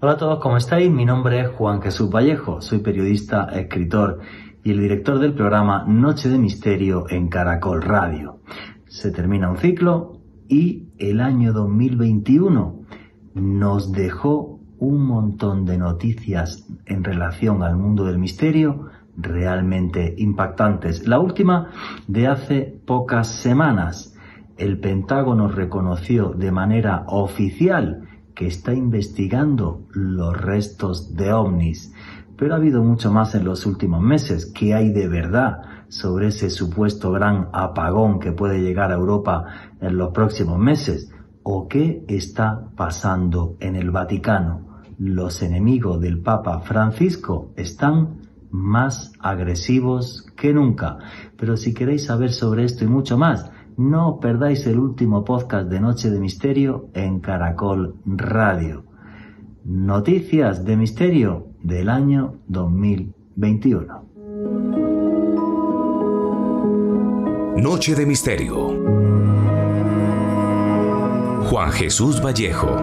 Hola a todos, ¿cómo estáis? Mi nombre es Juan Jesús Vallejo, soy periodista, escritor y el director del programa Noche de Misterio en Caracol Radio. Se termina un ciclo y el año 2021 nos dejó un montón de noticias en relación al mundo del misterio realmente impactantes. La última de hace pocas semanas. El Pentágono reconoció de manera oficial que está investigando los restos de ovnis. Pero ha habido mucho más en los últimos meses. ¿Qué hay de verdad sobre ese supuesto gran apagón que puede llegar a Europa en los próximos meses? ¿O qué está pasando en el Vaticano? Los enemigos del Papa Francisco están más agresivos que nunca. Pero si queréis saber sobre esto y mucho más, no perdáis el último podcast de Noche de Misterio en Caracol Radio. Noticias de Misterio del año 2021. Noche de Misterio. Juan Jesús Vallejo.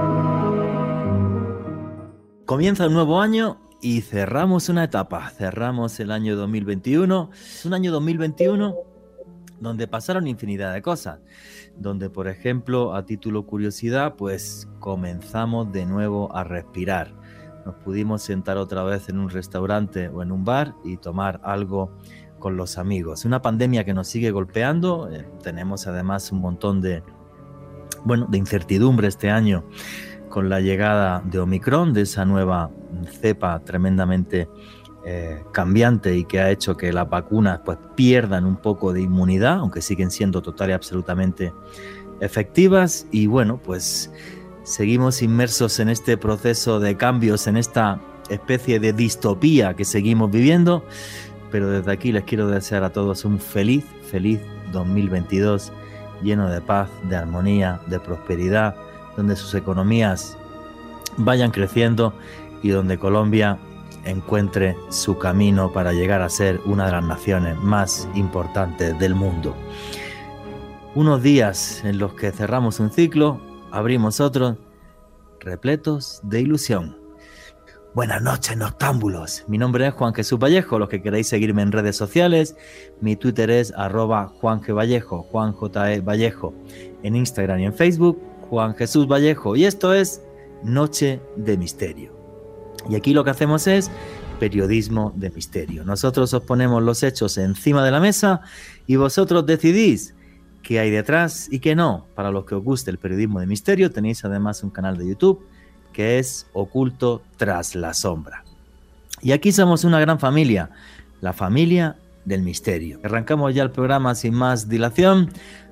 Comienza un nuevo año y cerramos una etapa, cerramos el año 2021. Es un año 2021 donde pasaron infinidad de cosas, donde por ejemplo, a título curiosidad, pues comenzamos de nuevo a respirar. Nos pudimos sentar otra vez en un restaurante o en un bar y tomar algo con los amigos. Una pandemia que nos sigue golpeando, eh, tenemos además un montón de, bueno, de incertidumbre este año con la llegada de Omicron, de esa nueva cepa tremendamente eh, cambiante y que ha hecho que las vacunas pues, pierdan un poco de inmunidad, aunque siguen siendo total y absolutamente efectivas. Y bueno, pues seguimos inmersos en este proceso de cambios, en esta especie de distopía que seguimos viviendo. Pero desde aquí les quiero desear a todos un feliz, feliz 2022, lleno de paz, de armonía, de prosperidad, donde sus economías vayan creciendo y donde Colombia encuentre su camino para llegar a ser una de las naciones más importantes del mundo. Unos días en los que cerramos un ciclo, abrimos otro, repletos de ilusión. Buenas noches, noctámbulos. Mi nombre es Juan Jesús Vallejo. Los que queráis seguirme en redes sociales, mi Twitter es arroba Juan G. Vallejo, Juan J. E. Vallejo. En Instagram y en Facebook, Juan Jesús Vallejo. Y esto es Noche de Misterio. Y aquí lo que hacemos es periodismo de misterio. Nosotros os ponemos los hechos encima de la mesa y vosotros decidís qué hay detrás y qué no. Para los que os guste el periodismo de misterio, tenéis además un canal de YouTube que es Oculto tras la sombra. Y aquí somos una gran familia, la familia del misterio. Arrancamos ya el programa sin más dilación.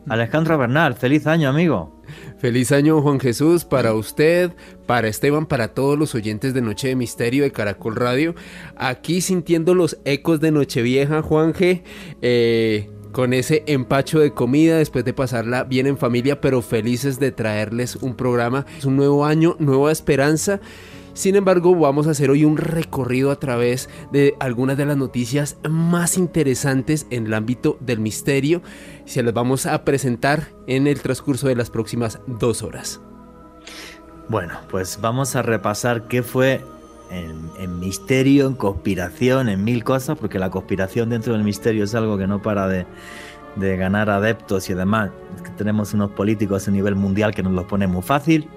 Alejandro Bernal, feliz año amigo. Feliz año Juan Jesús para usted, para Esteban, para todos los oyentes de Noche de Misterio de Caracol Radio. Aquí sintiendo los ecos de Nochevieja, Juan G. Eh, con ese empacho de comida después de pasarla bien en familia, pero felices de traerles un programa. Es un nuevo año, nueva esperanza. Sin embargo, vamos a hacer hoy un recorrido a través de algunas de las noticias más interesantes en el ámbito del misterio. Se las vamos a presentar en el transcurso de las próximas dos horas. Bueno, pues vamos a repasar qué fue en, misterio, en conspiración, en mil cosas, porque la conspiración dentro del misterio es algo que no para de, ganar adeptos y además que tenemos unos políticos a nivel mundial que nos lo ponen muy fácil.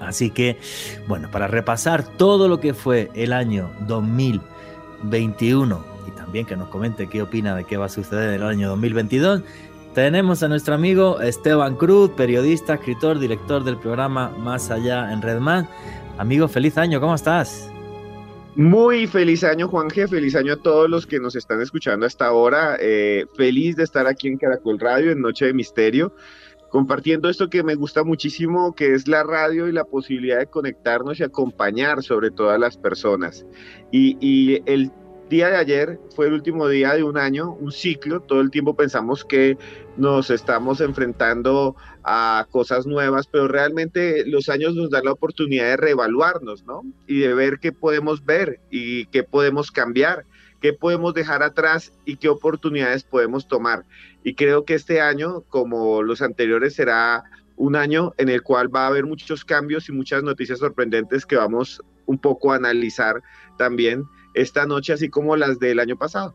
Así que, bueno, para repasar todo lo que fue el año 2021 y también que nos comente qué opina de qué va a suceder en el año 2022, tenemos a nuestro amigo Esteban Cruz, periodista, escritor, director del programa Más Allá en Redman. Amigo, feliz año, ¿cómo estás? Muy feliz año, Juan. Feliz año a todos los que nos están escuchando hasta ahora. Eh, feliz de estar aquí en Caracol Radio en Noche de Misterio compartiendo esto que me gusta muchísimo, que es la radio y la posibilidad de conectarnos y acompañar sobre todo a las personas. Y, el día de ayer fue el último día de un año, un ciclo, todo el tiempo pensamos que nos estamos enfrentando a cosas nuevas, pero realmente los años nos dan la oportunidad de reevaluarnos, ¿no? Y de ver qué podemos ver y qué podemos cambiar, qué podemos dejar atrás y qué oportunidades podemos tomar. Y creo que este año, como los anteriores, será un año en el cual va a haber muchos cambios y muchas noticias sorprendentes que vamos un poco a analizar también esta noche, así como las del año pasado.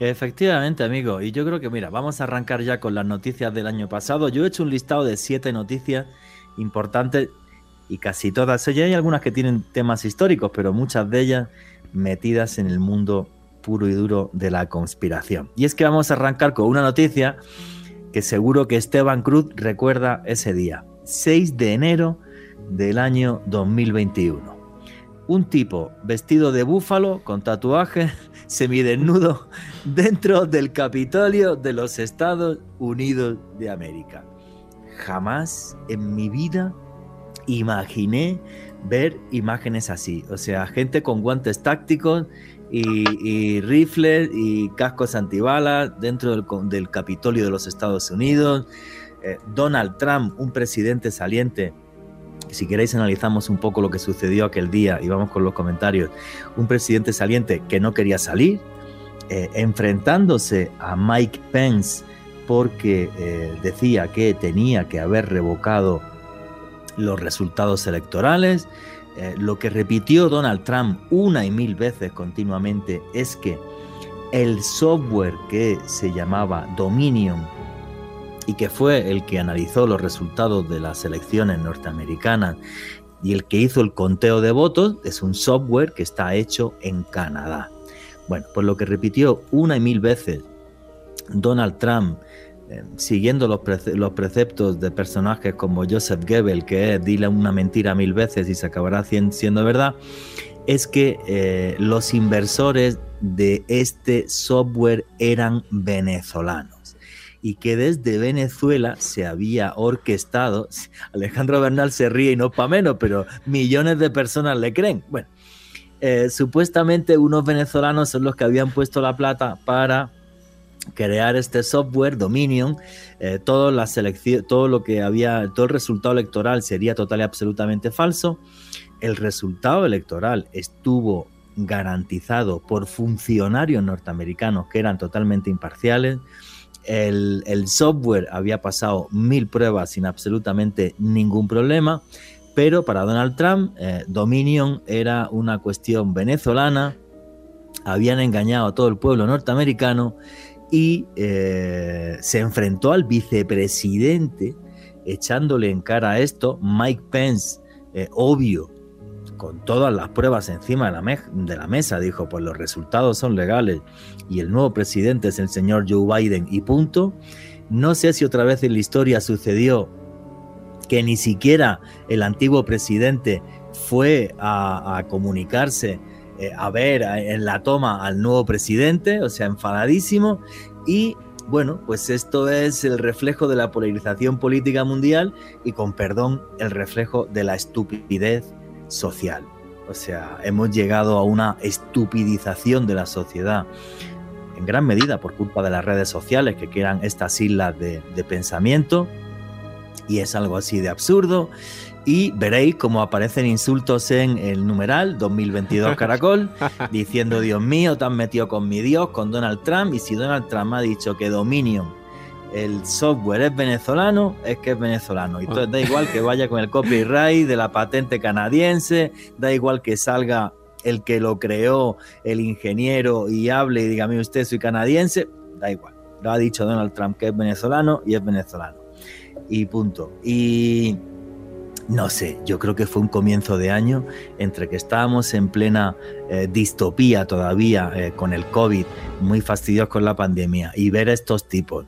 Efectivamente, amigo. Y yo creo que, mira, vamos a arrancar ya con las noticias del año pasado. Yo he hecho un listado de siete noticias importantes y casi todas ellas. Hay algunas que tienen temas históricos, pero muchas de ellas metidas en el mundo puro y duro de la conspiración. Y es que vamos a arrancar con una noticia que seguro que Esteban Cruz recuerda ese día, 6 de enero del año 2021. Un tipo vestido de búfalo con tatuaje semidesnudo dentro del Capitolio de los Estados Unidos de América. Jamás en mi vida imaginé ver imágenes así. O sea, gente con guantes tácticos y, rifles y cascos antibalas dentro del, Capitolio de los Estados Unidos. Eh, Donald Trump, un presidente saliente. Si queréis analizamos un poco lo que sucedió aquel día y vamos con los comentarios. Un presidente saliente que no quería salir, eh, enfrentándose a Mike Pence porque eh, decía que tenía que haber revocado los resultados electorales. Eh, lo que repitió Donald Trump una y mil veces continuamente es que el software que se llamaba Dominion y que fue el que analizó los resultados de las elecciones norteamericanas y el que hizo el conteo de votos es un software que está hecho en Canadá. Bueno, pues lo que repitió una y mil veces Donald Trump siguiendo los, preceptos de personajes como Joseph Goebbels, que es dile una mentira mil veces y se acabará siendo verdad, es que eh, los inversores de este software eran venezolanos y que desde Venezuela se había orquestado, Alejandro Bernal se ríe y no para menos, pero millones de personas le creen. Bueno, eh, supuestamente unos venezolanos son los que habían puesto la plata para crear este software Dominion, eh, todo, la todo lo que había, todo el resultado electoral sería total y absolutamente falso. El resultado electoral estuvo garantizado por funcionarios norteamericanos que eran totalmente imparciales. El, software había pasado mil pruebas sin absolutamente ningún problema, pero para Donald Trump, eh, Dominion era una cuestión venezolana, habían engañado a todo el pueblo norteamericano y eh, se enfrentó al vicepresidente echándole en cara a esto, Mike Pence, eh, obvio, con todas las pruebas encima de la, de la, mesa, dijo, pues los resultados son legales y el nuevo presidente es el señor Joe Biden y punto. No sé si otra vez en la historia sucedió que ni siquiera el antiguo presidente fue a comunicarse eh, a ver en la toma al nuevo presidente, o sea, enfadadísimo. Y bueno, pues esto es el reflejo de la polarización política mundial y con perdón, el reflejo de la estupidez social. O sea, hemos llegado a una estupidización de la sociedad, en gran medida por culpa de las redes sociales que crean estas islas de, de pensamiento. Y es algo así de absurdo y veréis cómo aparecen insultos en el numeral 2022 Caracol, diciendo, Dios mío, te has metido con mi Dios, con Donald Trump, y si Donald Trump ha dicho que Dominion, el software es venezolano, es que es venezolano. Y entonces da igual que vaya con el copyright de la patente canadiense, da igual que salga el que lo creó, el ingeniero, y hable y diga, mí usted soy canadiense, da igual. Lo ha dicho Donald Trump que es venezolano y es venezolano. Y punto. Y no sé, yo creo que fue un comienzo de año entre que estábamos en plena eh, distopía todavía eh, con el COVID, muy fastidiosos con la pandemia, y ver a estos tipos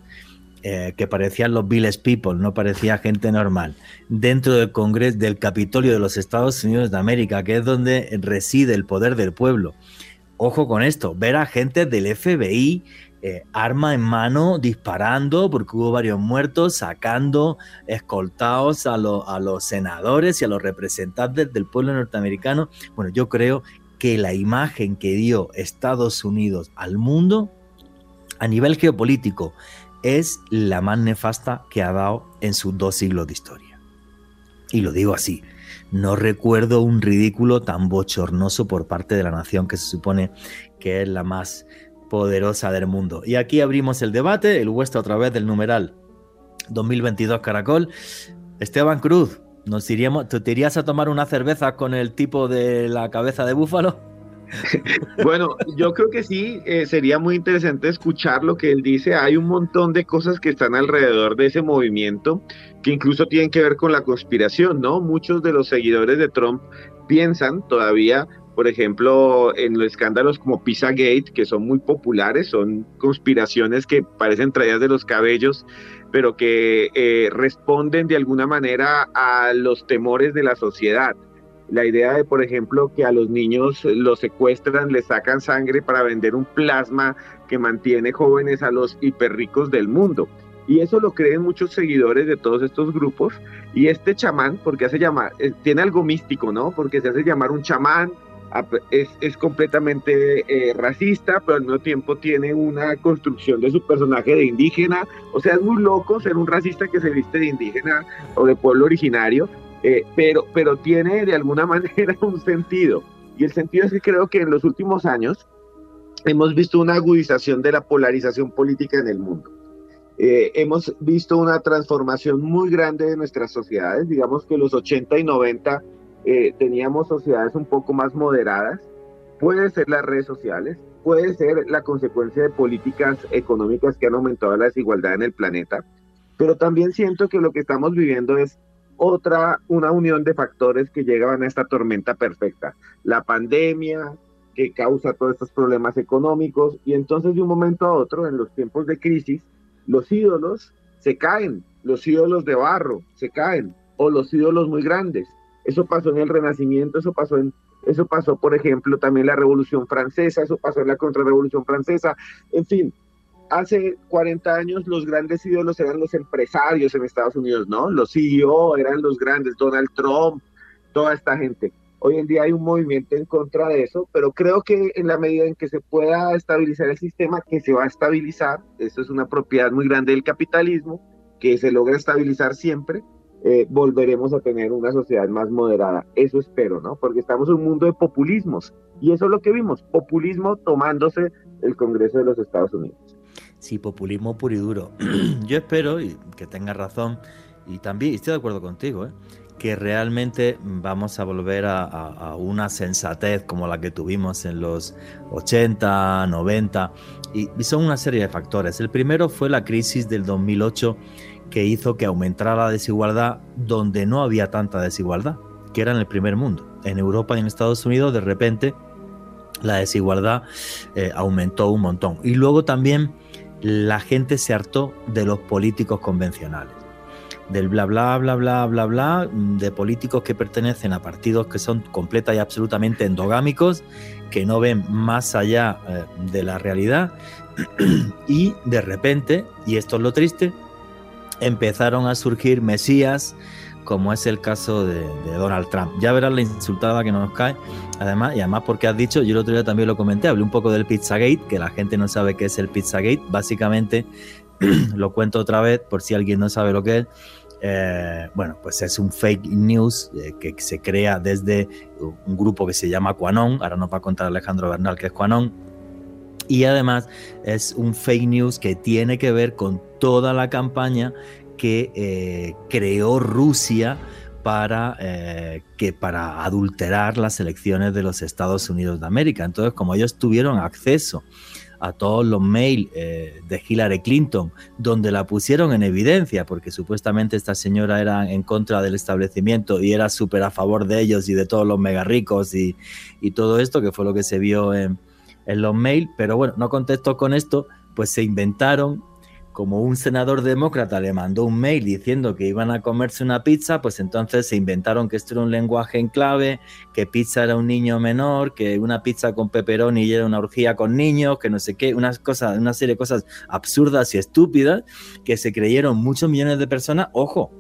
eh, que parecían los village people, no parecía gente normal, dentro del Congreso, del Capitolio de los Estados Unidos de América, que es donde reside el poder del pueblo. Ojo con esto, ver a gente del FBI eh, arma en mano, disparando, porque hubo varios muertos, sacando, escoltados a, a los senadores y a los representantes del pueblo norteamericano. Bueno, yo creo que la imagen que dio Estados Unidos al mundo a nivel geopolítico es la más nefasta que ha dado en sus dos siglos de historia. Y lo digo así, no recuerdo un ridículo tan bochornoso por parte de la nación que se supone que es la más poderosa del mundo. Y aquí abrimos el debate, el vuestro a través del numeral 2022 Caracol. Esteban Cruz, ¿nos iríamos, ¿te irías a tomar una cerveza con el tipo de la cabeza de búfalo? Bueno, yo creo que sí, eh, sería muy interesante escuchar lo que él dice. Hay un montón de cosas que están alrededor de ese movimiento que incluso tienen que ver con la conspiración, ¿no? Muchos de los seguidores de Trump piensan todavía, por ejemplo, en los escándalos como Pizzagate, que son muy populares, son conspiraciones que parecen traídas de los cabellos, pero que eh, responden de alguna manera a los temores de la sociedad la idea de, por ejemplo, que a los niños los secuestran, les sacan sangre para vender un plasma que mantiene jóvenes a los hiperricos del mundo. Y eso lo creen muchos seguidores de todos estos grupos. Y este chamán, porque hace llamar, eh, tiene algo místico, ¿no? Porque se hace llamar un chamán, es, es completamente eh, racista, pero al mismo tiempo tiene una construcción de su personaje de indígena. O sea, es muy loco ser un racista que se viste de indígena o de pueblo originario eh, pero, pero tiene de alguna manera un sentido. Y el sentido es que creo que en los últimos años hemos visto una agudización de la polarización política en el mundo. Eh, hemos visto una transformación muy grande de nuestras sociedades. Digamos que los 80 y 90 eh, teníamos sociedades un poco más moderadas. Puede ser las redes sociales, puede ser la consecuencia de políticas económicas que han aumentado la desigualdad en el planeta, pero también siento que lo que estamos viviendo es otra, una unión de factores que llegaban a esta tormenta perfecta. La pandemia, que causa todos estos problemas económicos, y entonces de un momento a otro, en los tiempos de crisis, los ídolos se caen, los ídolos de barro se caen, o los ídolos muy grandes. Eso pasó en el Renacimiento, eso pasó en eso pasó, por ejemplo, también la Revolución Francesa, eso pasó en la Contrarrevolución Francesa, en fin, hace 40 años los grandes ídolos eran los empresarios en Estados Unidos, ¿no? Los CEO eran los grandes, Donald Trump, toda esta gente. Hoy en día hay un movimiento en contra de eso, pero creo que en la medida en que se pueda estabilizar el sistema, que se va a estabilizar, eso es una propiedad muy grande del capitalismo, que se logra estabilizar siempre, eh, volveremos a tener una sociedad más moderada. Eso espero, ¿no? Porque estamos en un mundo de populismos y eso es lo que vimos, populismo tomándose el Congreso de los Estados Unidos. Sí, populismo puro y duro. Yo espero y que tengas razón y también estoy de acuerdo contigo, ¿eh? que realmente vamos a volver a, una sensatez como la que tuvimos en los 80, 90 y, y son una serie de factores. El primero fue la crisis del 2008 que hizo que aumentara la desigualdad donde no había tanta desigualdad, que era en el primer mundo. En Europa y en Estados Unidos de repente la desigualdad eh, aumentó un montón. Y luego también la gente se hartó de los políticos convencionales. Del bla bla bla bla bla bla, de políticos que pertenecen a partidos que son completa y absolutamente endogámicos, que no ven más allá eh, de la realidad. y de repente, y esto es lo triste, empezaron a surgir mesías como es el caso de, Donald Trump. Ya verás la insultada que nos cae, además, y además porque has dicho, yo el otro día también lo comenté, hablé un poco del Pizzagate, que la gente no sabe qué es el Pizzagate, básicamente, lo cuento otra vez por si alguien no sabe lo que es, eh, bueno, pues es un fake news eh, que se crea desde un grupo que se llama Quanon, ahora nos va a contar Alejandro Bernal que es Quanon, y además es un fake news que tiene que ver con toda la campaña que eh, creó Rusia para, eh, que para adulterar las elecciones de los Estados Unidos de América. Entonces, como ellos tuvieron acceso a todos los mails eh, de Hillary Clinton, donde la pusieron en evidencia, porque supuestamente esta señora era en contra del establecimiento y era súper a favor de ellos y de todos los mega ricos y, y, todo esto, que fue lo que se vio en, en los mails, pero bueno, no contesto con esto, pues se inventaron como un senador demócrata le mandó un mail diciendo que iban a comerse una pizza, pues entonces se inventaron que esto era un lenguaje en clave, que pizza era un niño menor, que una pizza con pepperoni era una orgía con niños, que no sé qué, unas cosas, una serie de cosas absurdas y estúpidas que se creyeron muchos millones de personas. Ojo,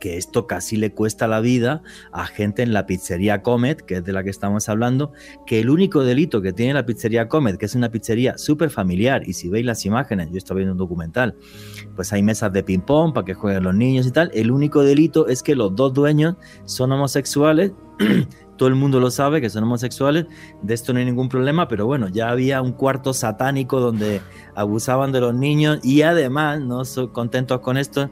que esto casi le cuesta la vida a gente en la pizzería Comet, que es de la que estamos hablando, que el único delito que tiene la pizzería Comet, que es una pizzería súper familiar, y si veis las imágenes, yo estoy viendo un documental, pues hay mesas de ping-pong para que jueguen los niños y tal, el único delito es que los dos dueños son homosexuales. todo el mundo lo sabe que son homosexuales, de esto no hay ningún problema, pero bueno, ya había un cuarto satánico donde abusaban de los niños y además, no soy contentos con esto,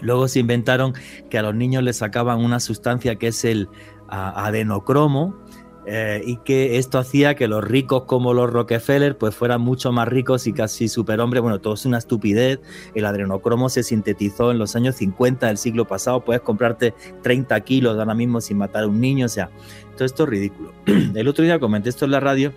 Luego se inventaron que a los niños les sacaban una sustancia que es el adenocromo, eh, y que esto hacía que los ricos como los Rockefeller pues fueran mucho más ricos y casi superhombres. Bueno, todo es una estupidez. El adrenocromo se sintetizó en los años 50 del siglo pasado. Puedes comprarte 30 kilos ahora mismo sin matar a un niño. O sea, todo esto es ridículo. El otro día comenté esto en la radio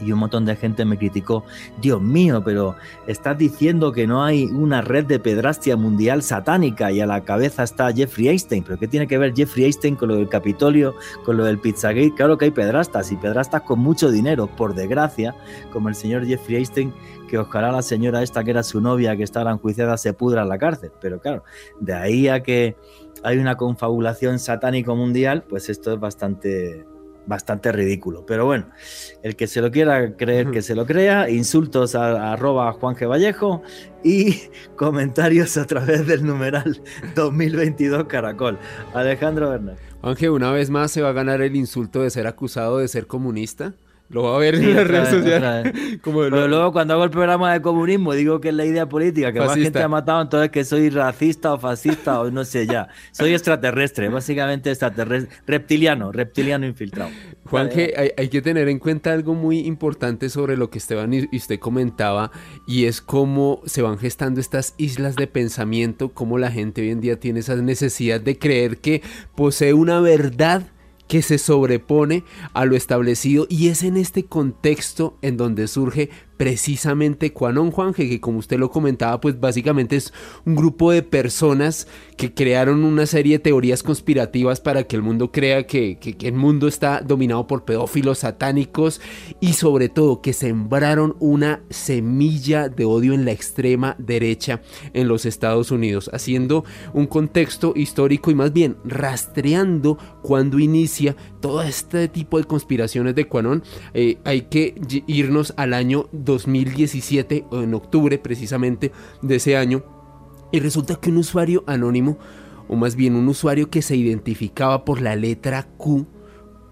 y un montón de gente me criticó, Dios mío, pero estás diciendo que no hay una red de pedrastia mundial satánica y a la cabeza está Jeffrey Einstein, pero ¿qué tiene que ver Jeffrey Einstein con lo del Capitolio, con lo del Pizzagate? Claro que hay pedrastas y pedrastas con mucho dinero, por desgracia, como el señor Jeffrey Einstein, que ojalá la señora esta que era su novia, que estaba enjuiciada, se pudra en la cárcel, pero claro, de ahí a que hay una confabulación satánico mundial, pues esto es bastante bastante ridículo. Pero bueno, el que se lo quiera creer, que se lo crea. Insultos a, arroba Juan G. Vallejo y comentarios a través del numeral 2022 Caracol. Alejandro Bernal. G, una vez más se va a ganar el insulto de ser acusado de ser comunista. Lo va a ver en las redes sociales. Pero luego cuando hago el programa de comunismo digo que es la idea política, que más gente ha matado, entonces que soy racista o fascista o no sé ya. Soy extraterrestre, básicamente extraterrestre, reptiliano, reptiliano infiltrado. Juan, que hay, que tener en cuenta algo muy importante sobre lo que Esteban y usted comentaba, y es cómo se van gestando estas islas de pensamiento, cómo la gente hoy en día tiene esa necesidad de creer que posee una verdad que se sobrepone a lo establecido y es en este contexto en donde surge precisamente Juan Juanje, que como usted lo comentaba, pues básicamente es un grupo de personas que crearon una serie de teorías conspirativas para que el mundo crea que, el mundo está dominado por pedófilos satánicos y sobre todo que sembraron una semilla de odio en la extrema derecha en los Estados Unidos, haciendo un contexto histórico y más bien rastreando cuando inicia todo este tipo de conspiraciones de Quanon. Eh, hay que irnos al año 2017, o en octubre precisamente de ese año, y resulta que un usuario anónimo, o más bien un usuario que se identificaba por la letra Q,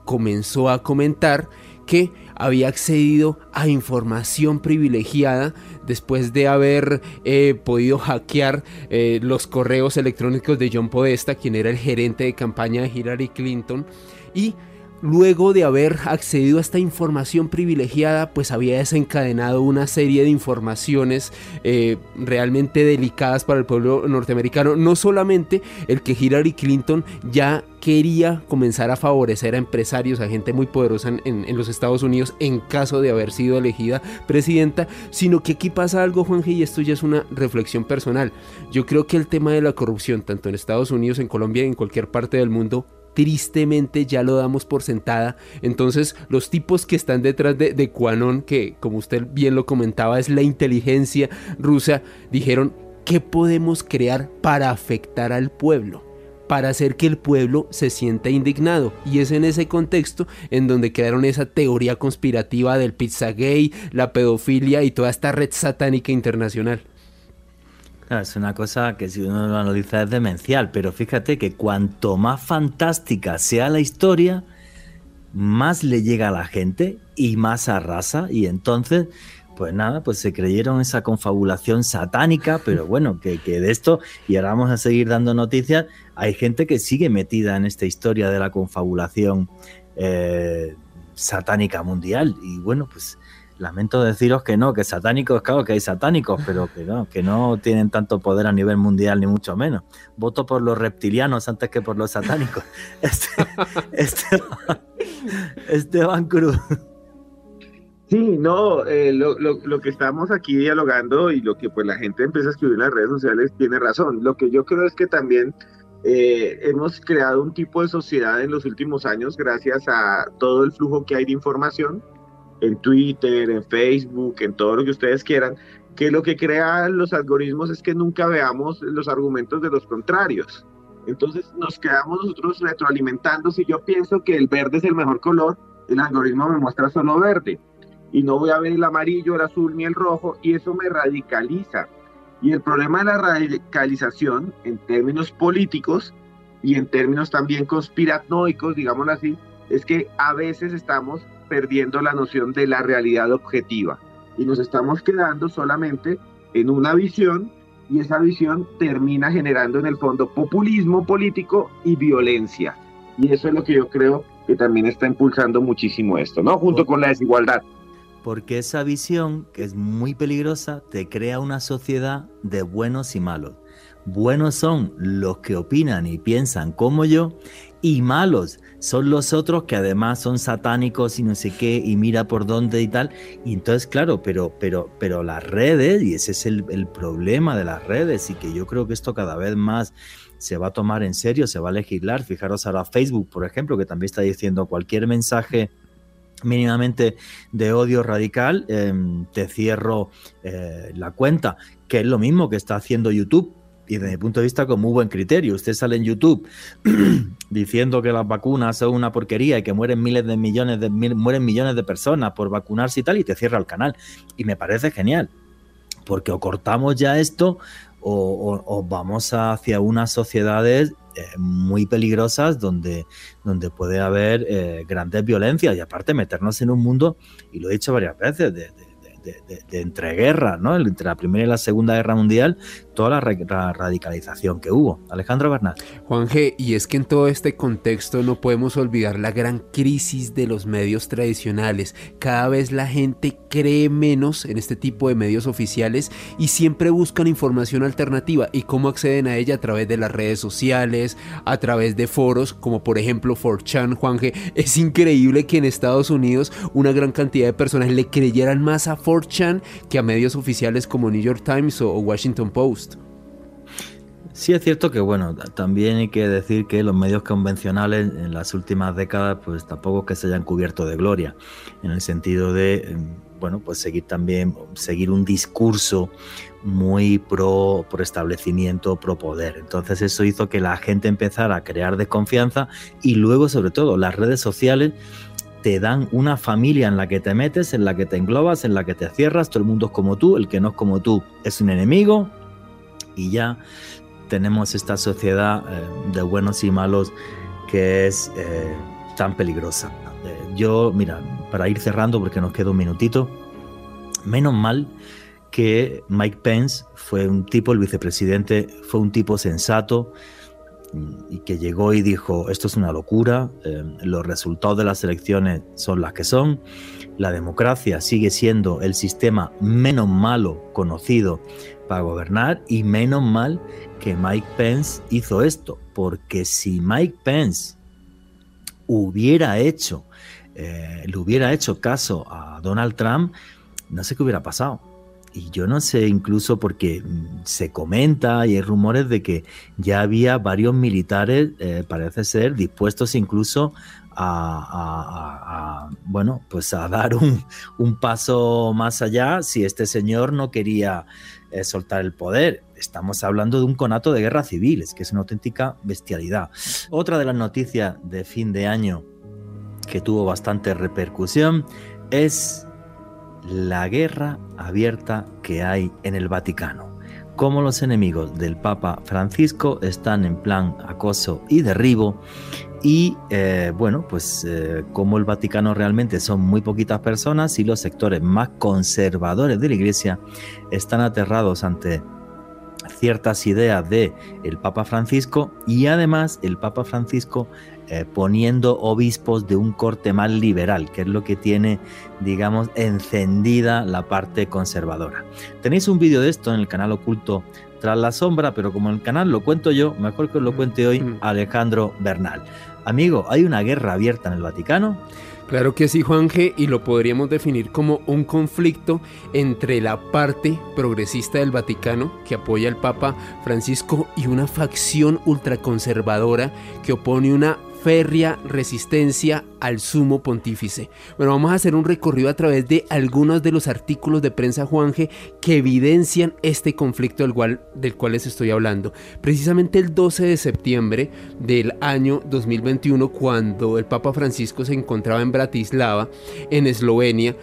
comenzó a comentar que había accedido a información privilegiada después de haber eh, podido hackear eh, los correos electrónicos de John Podesta, quien era el gerente de campaña de Hillary Clinton, y luego de haber accedido a esta información privilegiada, pues había desencadenado una serie de informaciones eh, realmente delicadas para el pueblo norteamericano. No solamente el que Hillary Clinton ya quería comenzar a favorecer a empresarios, a gente muy poderosa en, en, los Estados Unidos en caso de haber sido elegida presidenta, sino que aquí pasa algo, Juanje, y esto ya es una reflexión personal. Yo creo que el tema de la corrupción, tanto en Estados Unidos, en Colombia y en cualquier parte del mundo, tristemente ya lo damos por sentada. Entonces, los tipos que están detrás de, de Quanon, que como usted bien lo comentaba, es la inteligencia rusa, dijeron, ¿qué podemos crear para afectar al pueblo? para hacer que el pueblo se sienta indignado. Y es en ese contexto en donde crearon esa teoría conspirativa del pizza gay, la pedofilia y toda esta red satánica internacional es una cosa que si uno lo analiza es demencial, pero fíjate que cuanto más fantástica sea la historia, más le llega a la gente y más arrasa. Y entonces pues nada, pues se creyeron esa confabulación satánica, pero bueno, que, de esto, y ahora vamos a seguir dando noticias, hay gente que sigue metida en esta historia de la confabulación eh, satánica mundial, y bueno, pues lamento deciros que no, que satánicos, claro que hay satánicos, pero que no, que no tienen tanto poder a nivel mundial, ni mucho menos. Voto por los reptilianos antes que por los satánicos. Este, Esteban, Cruz. Sí, no, eh, lo, lo, que estamos aquí dialogando y lo que pues la gente empieza a escribir en las redes sociales tiene razón. Lo que yo creo es que también eh, hemos creado un tipo de sociedad en los últimos años gracias a todo el flujo que hay de información en Twitter, en Facebook, en todo lo que ustedes quieran, que lo que crean los algoritmos es que nunca veamos los argumentos de los contrarios. Entonces nos quedamos nosotros retroalimentando. Si yo pienso que el verde es el mejor color, el algoritmo me muestra solo verde. Y no voy a ver el amarillo, el azul ni el rojo, y eso me radicaliza. Y el problema de la radicalización en términos políticos y en términos también conspiranoicos, digámoslo así, es que a veces estamos perdiendo la noción de la realidad objetiva y nos estamos quedando solamente en una visión y esa visión termina generando en el fondo populismo político y violencia. Y eso es lo que yo creo que también está impulsando muchísimo esto, ¿no? Junto con la desigualdad. Porque esa visión, que es muy peligrosa, te crea una sociedad de buenos y malos. Buenos son los que opinan y piensan como yo, y malos son los otros que además son satánicos y no sé qué, y mira por dónde y tal. Y entonces, claro, pero, pero, pero las redes, y ese es el, el problema de las redes, y que yo creo que esto cada vez más se va a tomar en serio, se va a legislar. Fijaros ahora Facebook, por ejemplo, que también está diciendo cualquier mensaje mínimamente de odio radical, em, te cierro eh, la cuenta, que es lo mismo que está haciendo YouTube. Y desde mi punto de vista, con muy buen criterio. Usted sale en YouTube diciendo que las vacunas son una porquería y que mueren miles de millones de mueren millones de personas por vacunarse y tal, y te cierra el canal. Y me parece genial. Porque o cortamos ya esto o, vamos hacia unas sociedades eh, muy peligrosas donde, donde puede haber eh, grandes violencias y aparte meternos en un mundo, y lo he dicho varias veces, de, de, entreguerras, ¿no? Entre la Primera y la Segunda Guerra Mundial, toda la, radicalización que hubo. Alejandro Bernal. Juan G, y es que en todo este contexto no podemos olvidar la gran crisis de los medios tradicionales. Cada vez la gente cree menos en este tipo de medios oficiales y siempre buscan información alternativa y cómo acceden a ella a través de las redes sociales, a través de foros como por ejemplo 4chan, Juan G. Es increíble que en Estados Unidos una gran cantidad de personas le creyeran más a 4chan que a medios oficiales como New York Times o Washington Post. Sí es cierto que bueno, también hay que decir que los medios convencionales en las últimas décadas pues tampoco que se hayan cubierto de gloria, en el sentido de em, bueno, pues seguir también seguir un discurso muy pro, pro establecimiento, pro poder. Entonces eso hizo que la gente empezara a crear desconfianza y luego sobre todo las redes sociales te dan una familia en la que te metes, en la que te englobas, en la que te cierras, todo el mundo es como tú, el que no es como tú es un enemigo y ya tenemos esta sociedad eh, de buenos y malos que es eh, tan peligrosa. Eh, yo, mira, para ir cerrando porque nos queda un minutito, menos mal que Mike Pence fue un tipo, el vicepresidente, fue un tipo sensato y que llegó y dijo, esto es una locura, los resultados de las elecciones son las que son, la democracia sigue siendo el sistema menos malo conocido gobernar y menos mal que Mike Pence hizo esto, porque si Mike Pence hubiera hecho, eh, le hubiera hecho caso a Donald Trump, no sé qué hubiera pasado. Y yo no sé, incluso porque mm, se comenta y hay rumores de que ya había varios militares, eh, parece ser, dispuestos incluso a, bueno, pues a dar un, paso más allá si este señor no quería eh, soltar el poder. Estamos hablando de un conato de guerra civil, es que es una auténtica bestialidad. Otra de las noticias de fin de año que tuvo bastante repercusión es la guerra abierta que hay en el Vaticano. Cómo los enemigos del Papa Francisco están en plan acoso y derribo y eh, bueno, pues eh, como el Vaticano realmente son muy poquitas personas y los sectores más conservadores de la Iglesia están aterrados ante ciertas ideas de el Papa Francisco y además el Papa Francisco eh, poniendo obispos de un corte más liberal, que es lo que tiene, digamos, encendida la parte conservadora. Tenéis un vídeo de esto en el canal oculto tras la sombra, pero como el canal lo cuento yo, mejor que os lo cuente hoy mm. Alejandro Bernal. Amigo, ¿hay una guerra abierta en el Vaticano? Claro que sí, Juan G, y lo podríamos definir como un conflicto entre la parte progresista del Vaticano, que apoya al Papa Francisco, y una facción ultraconservadora que opone una férrea resistencia al sumo pontífice. Bueno, vamos a hacer un recorrido a través de algunos de los artículos de prensa Juanje que evidencian este conflicto del cual, del cual les estoy hablando. Precisamente el 12 de septiembre del año 2021, cuando el Papa Francisco se encontraba en Bratislava, en Eslovenia,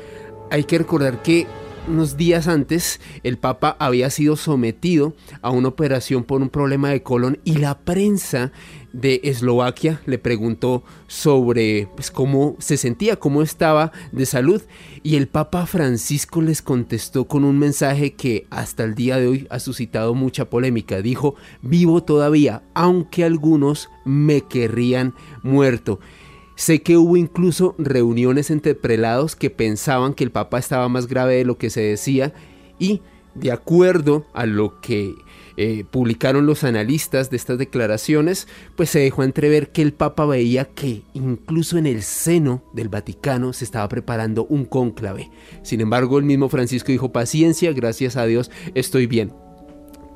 hay que recordar que unos días antes, el Papa había sido sometido a una operación por un problema de colon y la prensa de Eslovaquia le preguntó sobre pues, cómo se sentía, cómo estaba de salud y el Papa Francisco les contestó con un mensaje que hasta el día de hoy ha suscitado mucha polémica. Dijo, vivo todavía, aunque algunos me querrían muerto. Sé que hubo incluso reuniones entre prelados que pensaban que el Papa estaba más grave de lo que se decía y de acuerdo a lo que eh, publicaron los analistas de estas declaraciones, pues se dejó entrever que el Papa veía que incluso en el seno del Vaticano se estaba preparando un cónclave. Sin embargo, el mismo Francisco dijo, paciencia, gracias a Dios, estoy bien.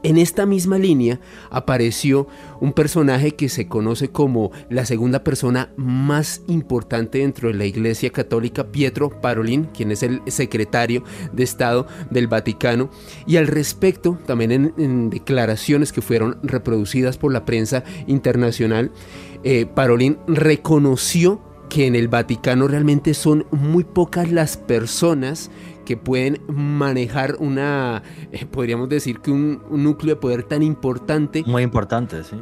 En esta misma línea apareció un personaje que se conoce como la segunda persona más importante dentro de la Iglesia Católica, Pietro Parolin, quien es el secretario de Estado del Vaticano. Y al respecto, también en, declaraciones que fueron reproducidas por la prensa internacional, eh, Parolin reconoció que en el Vaticano realmente son muy pocas las personas que pueden manejar una, eh, podríamos decir que un, núcleo de poder tan importante. Muy importante, sí.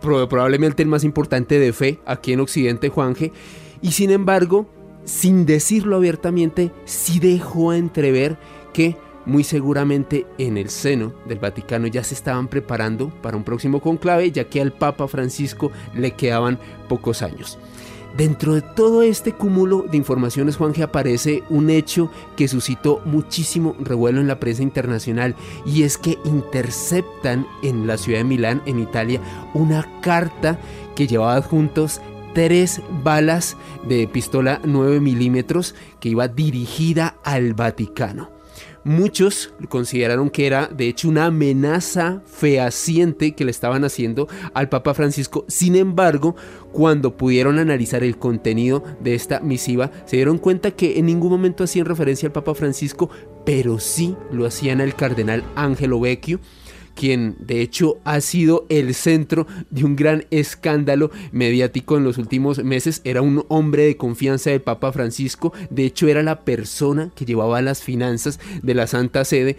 probablemente el más importante de fe aquí en Occidente, Juanje. Y sin embargo, sin decirlo abiertamente, sí dejó a entrever que muy seguramente en el seno del Vaticano ya se estaban preparando para un próximo conclave, ya que al Papa Francisco le quedaban pocos años. Dentro de todo este cúmulo de informaciones, Juanje, aparece un hecho que suscitó muchísimo revuelo en la prensa internacional y es que interceptan en la ciudad de Milán, en Italia, una carta que llevaba juntos tres balas de pistola 9 milímetros que iba dirigida al Vaticano. Muchos consideraron que era de hecho una amenaza fehaciente que le estaban haciendo al Papa Francisco. Sin embargo, cuando pudieron analizar el contenido de esta misiva, se dieron cuenta que en ningún momento hacían referencia al Papa Francisco, pero sí lo hacían al cardenal Angelo Vecchio quien de hecho ha sido el centro de un gran escándalo mediático en los últimos meses. Era un hombre de confianza del Papa Francisco, de hecho era la persona que llevaba las finanzas de la Santa Sede.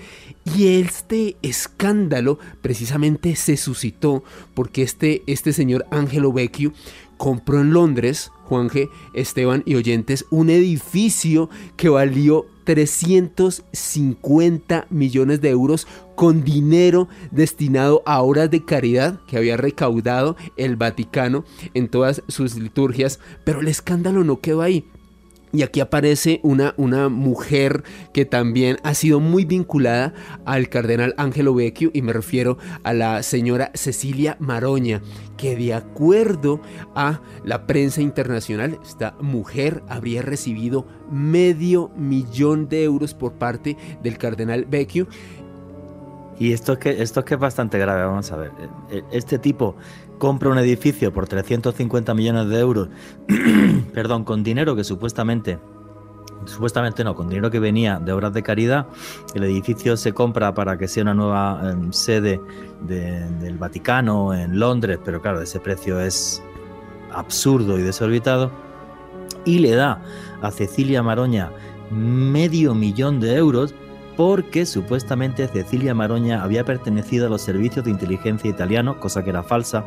Y este escándalo precisamente se suscitó porque este, este señor Angelo Vecchio compró en Londres, Juan G. Esteban y oyentes, un edificio que valió 350 millones de euros con dinero destinado a obras de caridad que había recaudado el Vaticano en todas sus liturgias. Pero el escándalo no quedó ahí. Y aquí aparece una, una mujer que también ha sido muy vinculada al cardenal Ángelo Vecchio y me refiero a la señora Cecilia Maroña, que de acuerdo a la prensa internacional, esta mujer habría recibido medio millón de euros por parte del cardenal Vecchio y esto que, esto que es bastante grave, vamos a ver. E, este tipo compra un edificio por 350 millones de euros, perdón, con dinero que supuestamente, supuestamente no, con dinero que venía de obras de caridad, el edificio se compra para que sea una nueva em, sede del Vaticano en Londres, pero claro, ese precio es absurdo y desorbitado, y le da a Cecilia Maroña medio millón de euros porque supuestamente Cecilia Maroña había pertenecido a los servicios de inteligencia italianos, cosa que era falsa,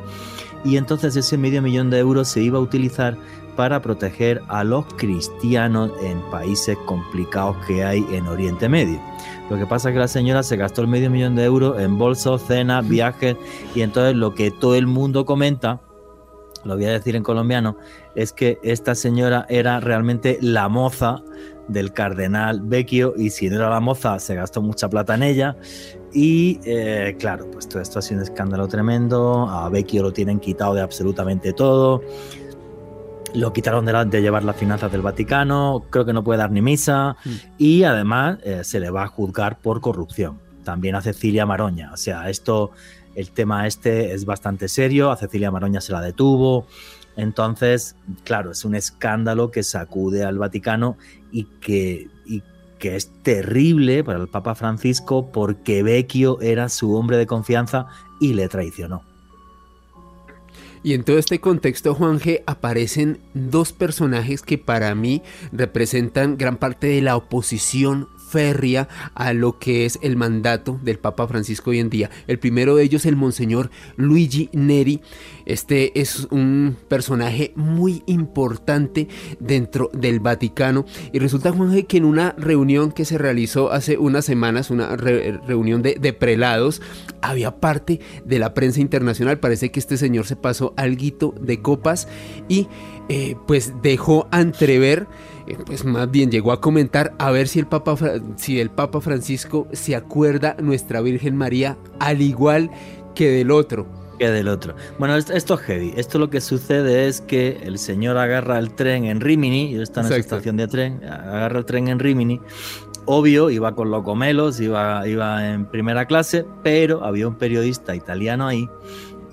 y entonces ese medio millón de euros se iba a utilizar para proteger a los cristianos en países complicados que hay en Oriente Medio. Lo que pasa es que la señora se gastó el medio millón de euros en bolsos, cenas, viajes, y entonces lo que todo el mundo comenta, lo voy a decir en colombiano, es que esta señora era realmente la moza del cardenal Vecchio y si no era la moza se gastó mucha plata en ella. Y eh, claro, pues todo esto ha sido un escándalo tremendo, a Vecchio lo tienen quitado de absolutamente todo, lo quitaron de, de llevar las finanzas del Vaticano, creo que no puede dar ni misa. Mm. y además eh, se le va a juzgar por corrupción, también a Cecilia Maroña, o sea, esto, el tema este es bastante serio, a Cecilia Maroña se la detuvo, entonces, claro, es un escándalo que sacude al Vaticano y que, que es terrible para el Papa Francisco porque Vecchio era su hombre de confianza y le traicionó. Y en todo este contexto, Juan G, aparecen dos personajes que para mí representan gran parte de la oposición a lo que es el mandato del Papa Francisco hoy en día. El primero de ellos, el Monseñor Luigi Neri. Este es un personaje muy importante dentro del Vaticano. Y resulta, Juanje, que en una reunión que se realizó hace unas semanas, una reunión de, prelados, había parte de la prensa internacional. Parece que este señor se pasó algo de copas y eh, pues dejó entrever, eh, pues más bien llegó a comentar a ver si el, Papa, si el Papa Francisco se acuerda nuestra Virgen María al igual que del otro. Que del otro. Bueno, esto, es heavy. Esto lo que sucede es que el señor agarra el tren en Rimini, y está en esa estación de tren, agarra el tren en Rimini. Obvio, iba con locomelos, iba, iba en primera clase, pero había un periodista italiano ahí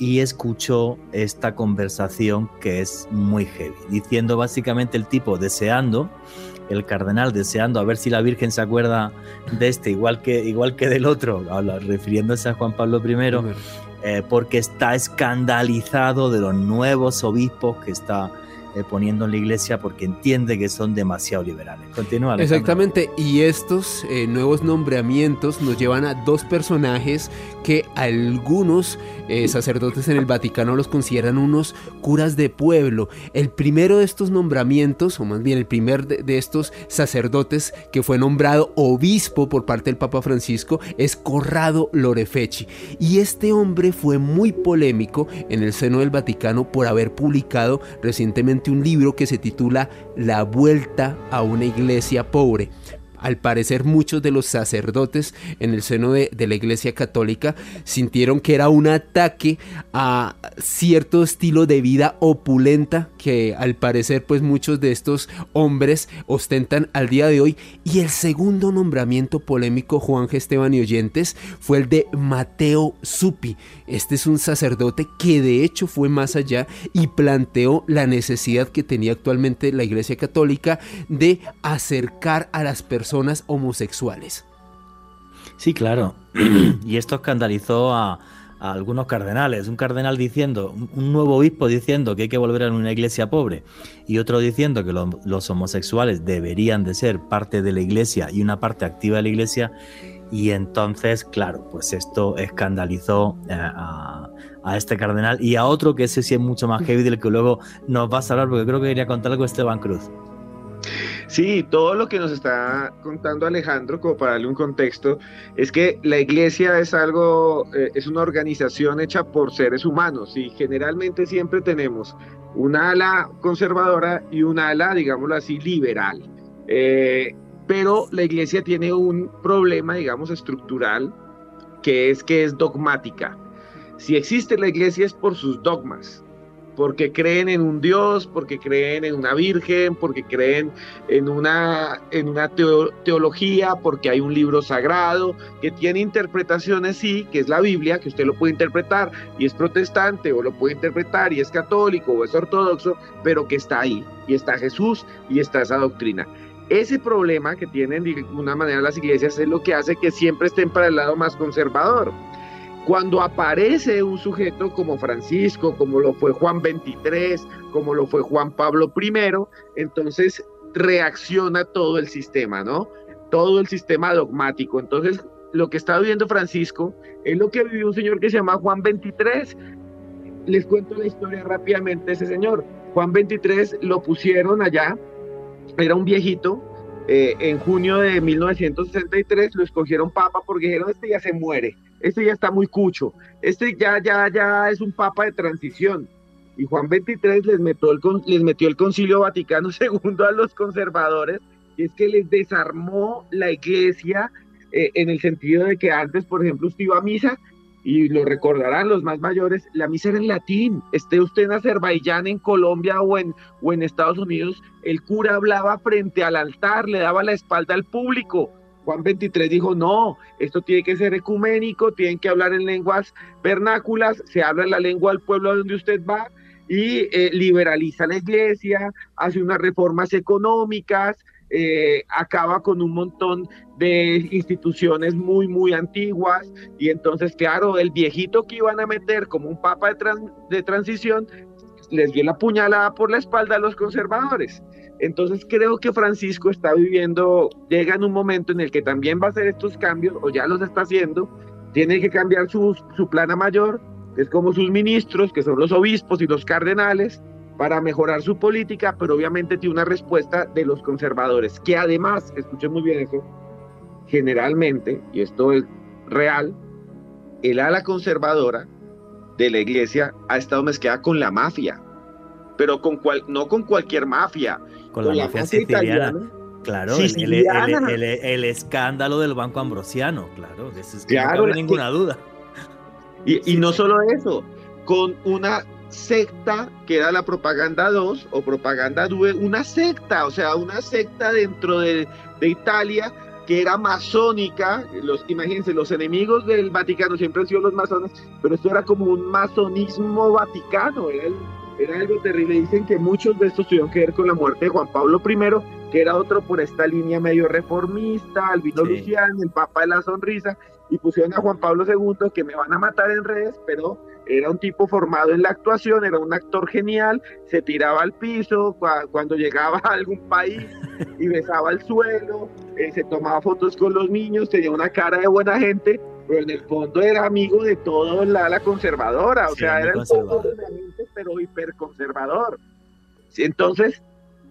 y escuchó esta conversación que es muy heavy, diciendo básicamente el tipo deseando, el cardenal deseando a ver si la Virgen se acuerda de este igual que, igual que del otro, refiriéndose a Juan Pablo I, eh, porque está escandalizado de los nuevos obispos que está eh, poniendo en la iglesia porque entiende que son demasiado liberales. Continúa. Exactamente, y estos eh, nuevos nombramientos nos llevan a dos personajes que algunos eh, sacerdotes en el Vaticano los consideran unos curas de pueblo. El primero de estos nombramientos, o más bien el primer de, estos sacerdotes que fue nombrado obispo por parte del Papa Francisco es Corrado Lorefechi. Y este hombre fue muy polémico en el seno del Vaticano por haber publicado recientemente un libro que se titula La vuelta a una iglesia pobre. Al parecer muchos de los sacerdotes en el seno de, la Iglesia Católica sintieron que era un ataque a cierto estilo de vida opulenta que al parecer pues muchos de estos hombres ostentan al día de hoy. Y el segundo nombramiento polémico, Juan Esteban y Oyentes, fue el de Mateo Supi. Este es un sacerdote que de hecho fue más allá y planteó la necesidad que tenía actualmente la Iglesia Católica de acercar a las personas homosexuales. Sí, claro. y esto escandalizó a, algunos cardenales. Un cardenal diciendo, un nuevo obispo diciendo que hay que volver a una iglesia pobre y otro diciendo que los homosexuales deberían de ser parte de la iglesia y una parte activa de la iglesia. Y entonces, claro, pues esto escandalizó eh, a, este cardenal y a otro que ese sí es mucho más heavy del que luego nos va a hablar porque creo que quería contar algo Esteban Cruz. Sí, todo lo que nos está contando Alejandro, como para darle un contexto, es que la iglesia es algo, eh, es una organización hecha por seres humanos y generalmente siempre tenemos una ala conservadora y una ala, digámoslo así, liberal. Eh, pero la iglesia tiene un problema, digamos, estructural, que es que es dogmática. Si existe la iglesia es por sus dogmas, porque creen en un Dios, porque creen en una Virgen, porque creen en una, en una teología, porque hay un libro sagrado que tiene interpretaciones, sí, que es la Biblia, que usted lo puede interpretar y es protestante, o lo puede interpretar y es católico, o es ortodoxo, pero que está ahí, y está Jesús, y está esa doctrina. Ese problema que tienen de alguna manera las iglesias es lo que hace que siempre estén para el lado más conservador cuando aparece un sujeto como Francisco, como lo fue Juan 23, como lo fue Juan Pablo I, entonces reacciona todo el sistema, ¿no? Todo el sistema dogmático. Entonces, lo que está viviendo Francisco es lo que vivió un señor que se llama Juan 23. Les cuento la historia rápidamente de ese señor. Juan 23 lo pusieron allá, era un viejito, eh, en junio de 1963 lo escogieron papa porque dijeron, este ya se muere este ya está muy cucho, este ya, ya, ya es un papa de transición. Y Juan XXIII les metió el, les metió el Concilio Vaticano II a los conservadores, y es que les desarmó la iglesia eh, en el sentido de que antes, por ejemplo, usted iba a misa y lo recordarán los más mayores, la misa era en latín. Esté usted en Azerbaiyán, en Colombia o en, o en Estados Unidos, el cura hablaba frente al altar, le daba la espalda al público. Juan 23 dijo, no, esto tiene que ser ecuménico, tienen que hablar en lenguas vernáculas, se habla la lengua del pueblo a donde usted va y eh, liberaliza la iglesia, hace unas reformas económicas, eh, acaba con un montón de instituciones muy, muy antiguas y entonces, claro, el viejito que iban a meter como un papa de, de transición les dio la puñalada por la espalda a los conservadores. Entonces creo que Francisco está viviendo, llega en un momento en el que también va a hacer estos cambios, o ya los está haciendo, tiene que cambiar su, su plana mayor, que es como sus ministros, que son los obispos y los cardenales, para mejorar su política, pero obviamente tiene una respuesta de los conservadores, que además, escuchen muy bien eso, generalmente, y esto es real, el ala conservadora de la iglesia ha estado mezclada con la mafia, pero con cual, no con cualquier mafia, con, la, mafia, siciliana. Claro, El, escándalo del Banco Ambrosiano, claro, de eso no hay ninguna duda. Y, y no solo eso, con una secta que era la propaganda 2 o propaganda 2, una secta, o sea, una secta dentro de, de Italia que era masónica, los, imagínense, los enemigos del Vaticano siempre han sido los masones, pero esto era como un masonismo vaticano, era, algo terrible. Dicen que muchos de estos tuvieron que ver con la muerte de Juan Pablo I, que era otro por esta línea medio reformista, Albino Lucián, el Papa de la Sonrisa, y pusieron a Juan Pablo II que me van a matar en redes, pero era un tipo formado en la actuación, era un actor genial, se tiraba al piso cuando llegaba a algún país y besaba el suelo, eh, se tomaba fotos con los niños, tenía una cara de buena gente, pero en el fondo era amigo de todo la, la conservadora, o sea, era el fondo de la mente, pero hiperconservador. Entonces,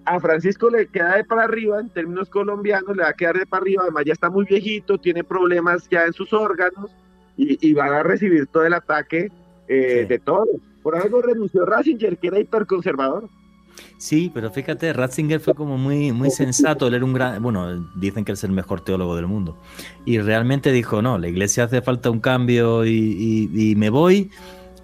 a Francisco le queda de para arriba, en términos colombianos, le va a quedar de para arriba, además ya está muy viejito, tiene problemas ya en sus órganos y, y van a recibir todo el ataque eh, de todo. Por algo renunció Ratzinger, que era hiperconservador. Sí, pero fíjate, Ratzinger fue como muy, muy sensato, él era un gran, bueno, dicen que es el mejor teólogo del mundo, y realmente dijo, no, la iglesia hace falta un cambio y me voy,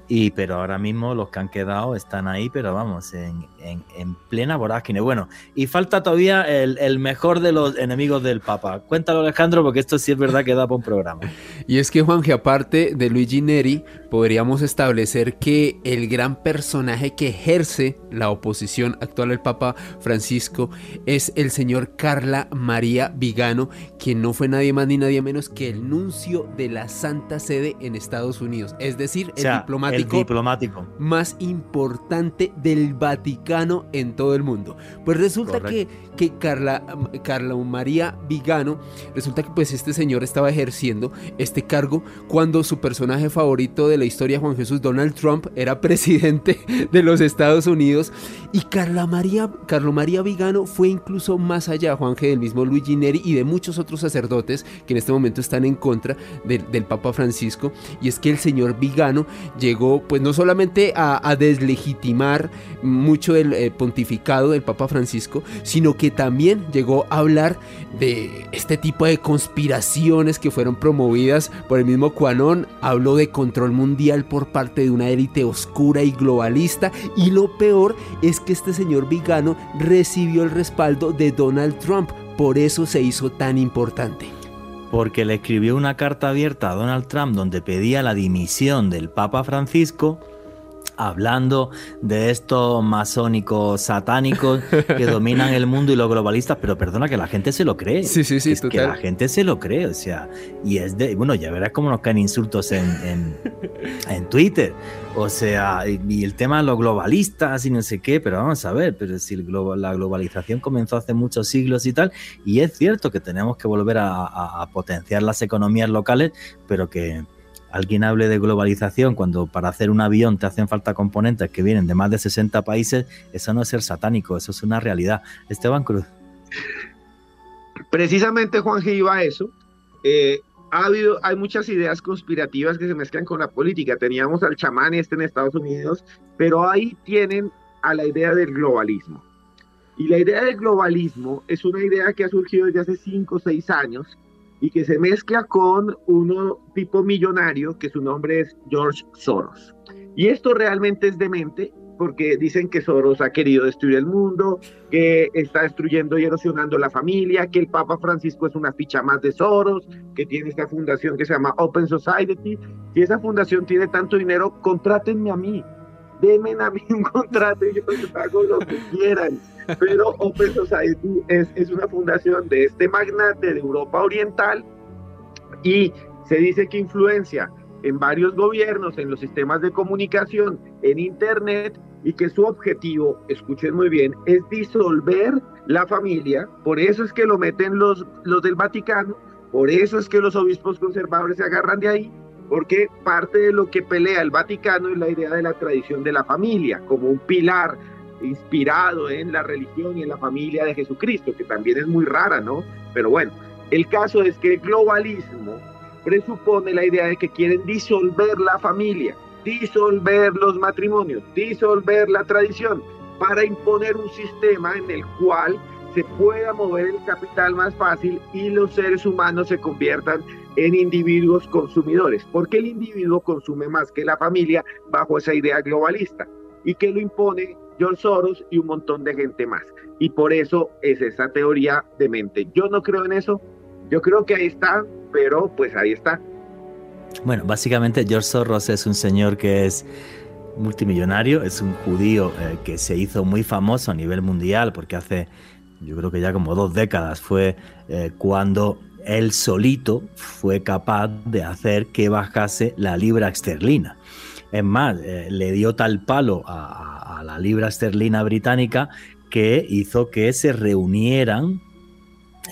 y, pero ahora mismo los que han quedado están ahí, pero vamos, en, en, plena vorágine. Bueno, y falta todavía el, el, mejor de los enemigos del Papa. Cuéntalo, Alejandro, porque esto sí es verdad que da para un programa. Y es que, Juanje, aparte de Luigi Neri, podríamos establecer que el gran personaje que ejerce la oposición actual al Papa Francisco es el señor Carla María Vigano, quien no fue nadie más ni nadie menos que el nuncio de la Santa Sede en Estados Unidos, es decir, el diplomático diplomático, más importante del Vaticano en todo el mundo. Pues resulta que, que Carla, Carla María Vigano, resulta que pues este señor estaba ejerciendo este cargo cuando su personaje favorito de la historia, Juan Jesús Donald Trump, era presidente de los Estados Unidos. Y Carla María, Carlo María Vigano fue incluso más allá, Juanje, del mismo Luigi Neri y de muchos otros sacerdotes que en este momento están en contra del Papa Francisco. Y es que el señor Vigano llegó pues no solamente a, deslegitimar mucho el eh, pontificado del Papa Francisco, sino que también llegó a hablar de este tipo de conspiraciones que fueron promovidas por el mismo Cuanón, habló de control mundial por parte de una élite oscura y globalista, y lo peor es que este señor Vigano recibió el respaldo de Donald Trump, por eso se hizo tan importante porque le escribió una carta abierta a Donald Trump donde pedía la dimisión del Papa Francisco hablando de estos masónicos satánicos que dominan el mundo y los globalistas, pero perdona que la gente se lo cree. Sí, sí, sí, es que la gente se lo cree, o sea, y es de, bueno, ya verás cómo nos caen insultos en, en, Twitter, o sea, y, el tema de los globalistas y no sé qué, pero vamos a ver, pero si la globalización comenzó hace muchos siglos y tal, y es cierto que tenemos que volver a potenciar las economías locales, pero que alguien hable de globalización cuando para hacer un avión te hacen falta componentes que vienen de más de 60 países, eso no es ser satánico, eso es una realidad. Esteban Cruz. Precisamente Juan G iba a eso. Eh, ha habido, hay muchas ideas conspirativas que se mezclan con la política. Teníamos al chamán este en Estados Unidos, pero ahí tienen a la idea del globalismo. Y la idea del globalismo es una idea que ha surgido desde hace 5 o 6 años y que se mezcla con uno tipo millonario que su nombre es George Soros. Y esto realmente es demente porque dicen que Soros ha querido destruir el mundo, que está destruyendo y erosionando la familia, que el Papa Francisco es una ficha más de Soros, que tiene esta fundación que se llama Open Society. Si esa fundación tiene tanto dinero, contrátenme a mí, denme a mí un contrato y yo les hago lo que quieran pero Open Society es, es una fundación de este magnate de Europa Oriental y se dice que influencia en varios gobiernos, en los sistemas de comunicación, en Internet y que su objetivo, escuchen muy bien, es disolver la familia, por eso es que lo meten los, los del Vaticano, por eso es que los obispos conservadores se agarran de ahí, porque parte de lo que pelea el Vaticano es la idea de la tradición de la familia como un pilar inspirado en la religión y en la familia de Jesucristo, que también es muy rara, ¿no? Pero bueno, el caso es que el globalismo presupone la idea de que quieren disolver la familia, disolver los matrimonios, disolver la tradición, para imponer un sistema en el cual se pueda mover el capital más fácil y los seres humanos se conviertan en individuos consumidores, porque el individuo consume más que la familia bajo esa idea globalista y que lo impone George Soros y un montón de gente más. Y por eso es esa teoría de mente. Yo no creo en eso, yo creo que ahí está, pero pues ahí está. Bueno, básicamente George Soros es un señor que es multimillonario, es un judío eh, que se hizo muy famoso a nivel mundial porque hace, yo creo que ya como dos décadas fue eh, cuando él solito fue capaz de hacer que bajase la libra esterlina. Es más, eh, le dio tal palo a, la libra esterlina británica que hizo que se reunieran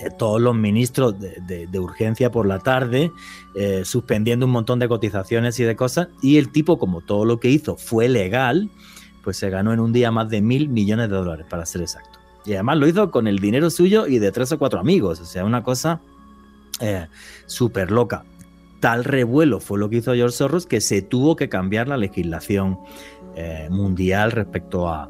eh, todos los ministros de, urgencia por la tarde, eh, suspendiendo un montón de cotizaciones y de cosas, y el tipo, como todo lo que hizo fue legal, pues se ganó en un día más de mil millones de dólares, para ser exacto. Y además lo hizo con el dinero suyo y de tres o cuatro amigos, o sea, una cosa eh, súper loca. Tal revuelo fue lo que hizo George Soros que se tuvo que cambiar la legislación eh, mundial respecto a,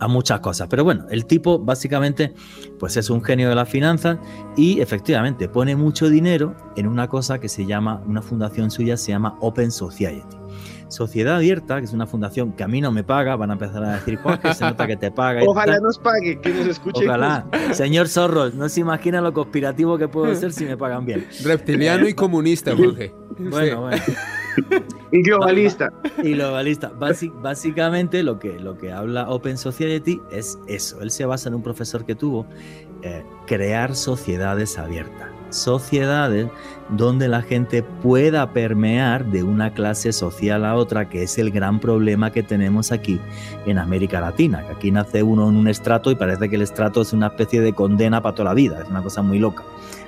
a muchas cosas. Pero bueno, el tipo básicamente pues es un genio de las finanzas y efectivamente pone mucho dinero en una cosa que se llama, una fundación suya se llama Open Society. Sociedad Abierta, que es una fundación que a mí no me paga, van a empezar a decir, Juan, que se nota que te paga. Ojalá nos pague, que nos escuche. Ojalá. Señor Zorro, no se imagina lo conspirativo que puedo ser si me pagan bien. Reptiliano y comunista, Jorge. Bueno, bueno. Y globalista. Y globalista. básicamente lo que, lo que habla Open Society es eso. Él se basa en un profesor que tuvo, eh, crear sociedades abiertas sociedades donde la gente pueda permear de una clase social a otra, que es el gran problema que tenemos aquí en América Latina, que aquí nace uno en un estrato y parece que el estrato es una especie de condena para toda la vida, es una cosa muy loca,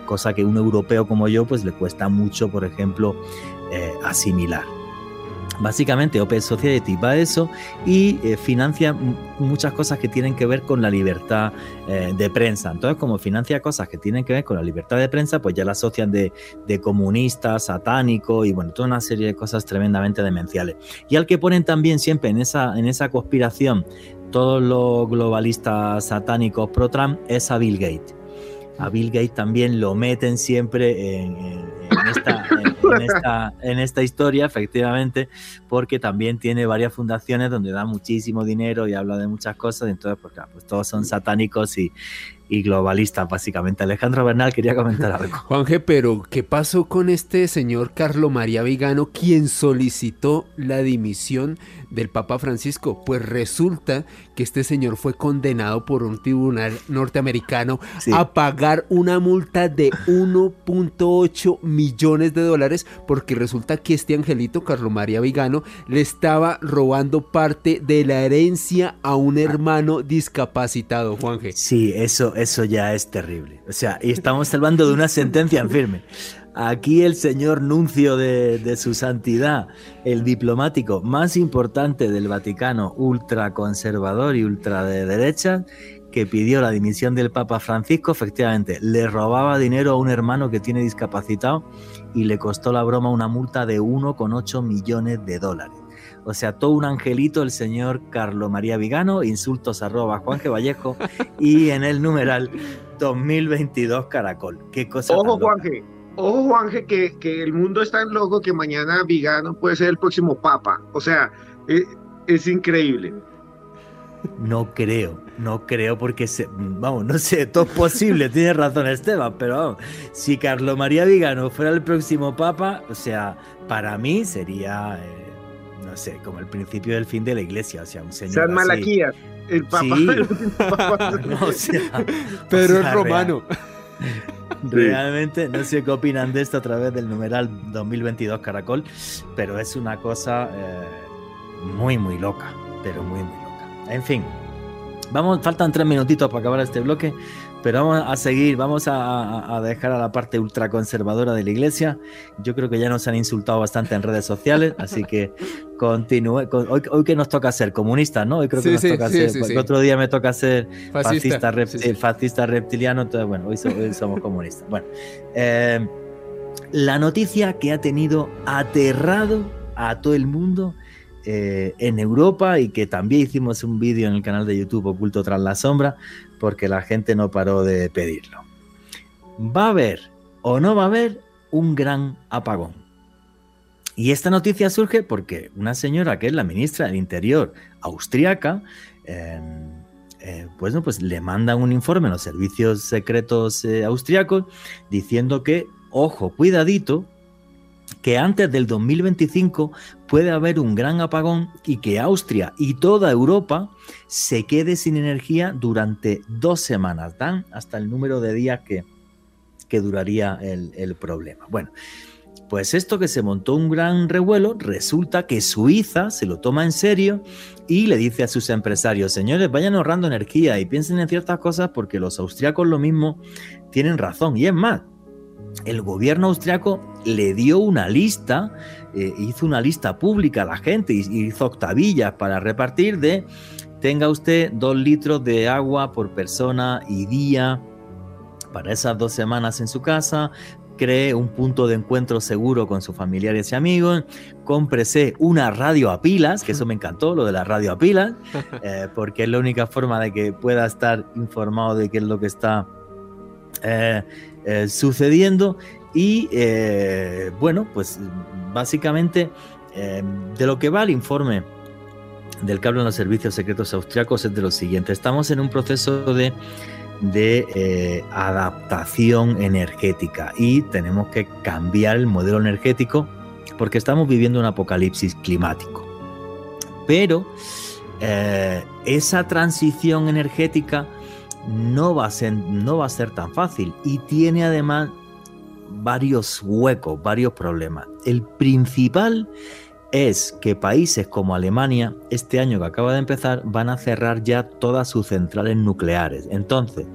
cosa que un europeo como yo pues le cuesta mucho, por ejemplo, eh, asimilar. Básicamente Open Society va a eso y eh, financia muchas cosas que tienen que ver con la libertad eh, de prensa. Entonces, como financia cosas que tienen que ver con la libertad de prensa, pues ya la asocian de, de comunista, satánico y bueno, toda una serie de cosas tremendamente demenciales. Y al que ponen también siempre en esa, en esa conspiración todos los globalistas satánicos pro-Trump es a Bill Gates. A Bill Gates también lo meten siempre en, esta, en, esta, historia, efectivamente, porque también tiene varias fundaciones donde da muchísimo dinero y habla de muchas cosas, entonces, pues claro, pues todos son satánicos y, y globalistas, básicamente. Alejandro Bernal quería comentar algo. Juanje, pero ¿qué pasó con este señor Carlo María Vigano, quien solicitó la dimisión del Papa Francisco? Pues resulta que este señor fue condenado por un tribunal norteamericano a pagar una multa de 1.8 millones de dólares porque resulta que este angelito, Carlo María Vigano, le estaba robando parte de la herencia a un hermano discapacitado, Juanje. Sí, eso, eso ya es terrible. O sea, y estamos hablando de una sentencia en firme. Aquí el señor nuncio de, su santidad, el diplomático más importante del Vaticano, ultraconservador y ultra de derecha, que pidió la dimisión del Papa Francisco, efectivamente, le robaba dinero a un hermano que tiene discapacitado y le costó la broma una multa de 1,8 millones de dólares. O sea, todo un angelito el señor Carlo María Vigano, insultos arroba Juanje Vallejo y en el numeral 2022 Caracol. Qué cosa. Ojo, Juanje. Ojo, Juanje, que, que el mundo es tan loco que mañana Vigano puede ser el próximo papa. O sea, es, es increíble. No creo, no creo porque, se, vamos, no sé, todo es posible, tiene razón Esteban, pero vamos, si Carlo María Vigano fuera el próximo papa, o sea, para mí sería... Eh, no sé, como el principio del fin de la iglesia, o sea, un señor. San Malaquías, el papa. Pero es romano. Realmente no sé qué opinan de esto a través del numeral 2022 Caracol, pero es una cosa eh, muy, muy loca, pero muy, muy loca. En fin, vamos, faltan tres minutitos para acabar este bloque, pero vamos a seguir, vamos a, dejar a la parte ultraconservadora de la iglesia. Yo creo que ya nos han insultado bastante en redes sociales, así que continúe. Hoy, que nos toca ser comunistas, ¿no? Hoy creo que nos toca ser. el otro día me toca ser fascista, fascista, reptiliano, entonces bueno, hoy, somos comunistas. Bueno, eh, la noticia que ha tenido aterrado a todo el mundo eh, en Europa y que también hicimos un vídeo en el canal de YouTube Oculto tras la sombra porque la gente no paró de pedirlo. Va a haber o no va a haber un gran apagón. Y esta noticia surge porque una señora que es la ministra del Interior austriaca, em, eh, pues, pues le manda un informe a los servicios secretos eh, austriacos diciendo que, ojo, cuidadito, que antes del 2025 puede haber un gran apagón y que Austria y toda Europa se quede sin energía durante dos semanas. Dan hasta el número de días que, que duraría el, el problema. Bueno, pues esto que se montó un gran revuelo, resulta que Suiza se lo toma en serio y le dice a sus empresarios, señores, vayan ahorrando energía y piensen en ciertas cosas porque los austriacos lo mismo tienen razón. Y es más, el gobierno austriaco le dio una lista, eh, hizo una lista pública a la gente, y hizo octavillas para repartir de tenga usted dos litros de agua por persona y día para esas dos semanas en su casa, cree un punto de encuentro seguro con sus familiares y amigos, cómprese una radio a pilas, que eso me encantó, lo de la radio a pilas, eh, porque es la única forma de que pueda estar informado de qué es lo que está eh, eh, sucediendo y eh, bueno, pues básicamente de lo que va el informe del que hablan los servicios secretos austriacos es de lo siguiente. Estamos en un proceso de, de adaptación energética y tenemos que cambiar el modelo energético porque estamos viviendo un apocalipsis climático. Pero esa transición energética no va a ser, no va a ser tan fácil y tiene además varios huecos, varios problemas. El principal es que países como Alemania, este año que acaba de empezar, van a cerrar ya todas sus centrales nucleares. Entonces,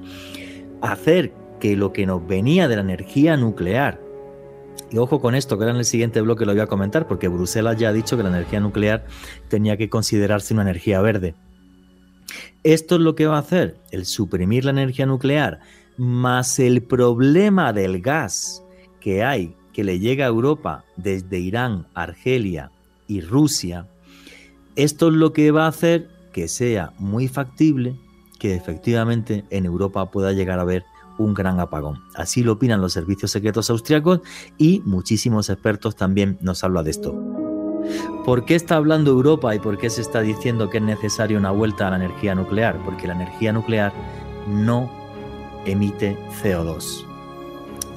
hacer que lo que nos venía de la energía nuclear, y ojo con esto, que era en el siguiente bloque lo voy a comentar, porque Bruselas ya ha dicho que la energía nuclear tenía que considerarse una energía verde. Esto es lo que va a hacer, el suprimir la energía nuclear, más el problema del gas que hay, que le llega a Europa desde Irán, Argelia y Rusia, esto es lo que va a hacer que sea muy factible que efectivamente en Europa pueda llegar a haber un gran apagón. Así lo opinan los servicios secretos austriacos y muchísimos expertos también nos hablan de esto. ¿Por qué está hablando Europa y por qué se está diciendo que es necesaria una vuelta a la energía nuclear? Porque la energía nuclear no emite CO2.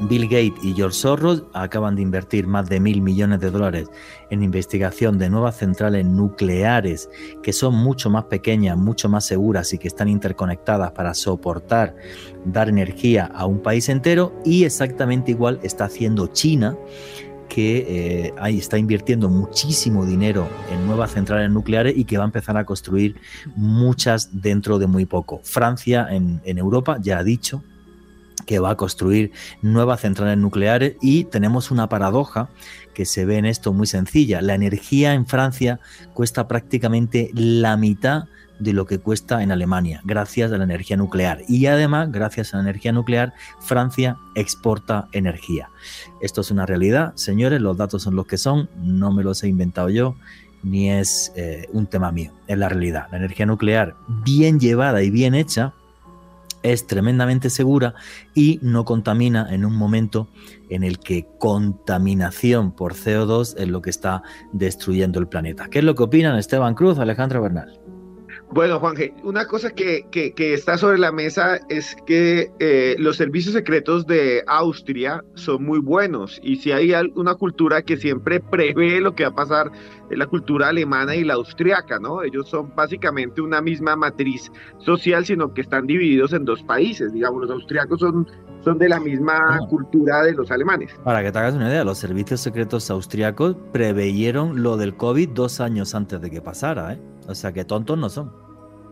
Bill Gates y George Soros acaban de invertir más de mil millones de dólares en investigación de nuevas centrales nucleares que son mucho más pequeñas, mucho más seguras y que están interconectadas para soportar dar energía a un país entero y exactamente igual está haciendo China que eh, ahí está invirtiendo muchísimo dinero en nuevas centrales nucleares y que va a empezar a construir muchas dentro de muy poco. Francia en, en Europa ya ha dicho que va a construir nuevas centrales nucleares y tenemos una paradoja que se ve en esto muy sencilla. La energía en Francia cuesta prácticamente la mitad de lo que cuesta en Alemania, gracias a la energía nuclear. Y además, gracias a la energía nuclear, Francia exporta energía. Esto es una realidad, señores, los datos son los que son, no me los he inventado yo, ni es eh, un tema mío, es la realidad. La energía nuclear, bien llevada y bien hecha, es tremendamente segura y no contamina en un momento en el que contaminación por CO2 es lo que está destruyendo el planeta. ¿Qué es lo que opinan Esteban Cruz, Alejandro Bernal? Bueno, Juanje, una cosa que, está sobre la mesa es que eh, los servicios secretos de Austria son muy buenos y si hay una cultura que siempre prevé lo que va a pasar es la cultura alemana y la austriaca, ¿no? Ellos son básicamente una misma matriz social, sino que están divididos en dos países, digamos, los austriacos son, son de la misma cultura de los alemanes. Para que te hagas una idea, los servicios secretos austriacos preveyeron lo del COVID dos años antes de que pasara, ¿eh? O sea que tontos no son.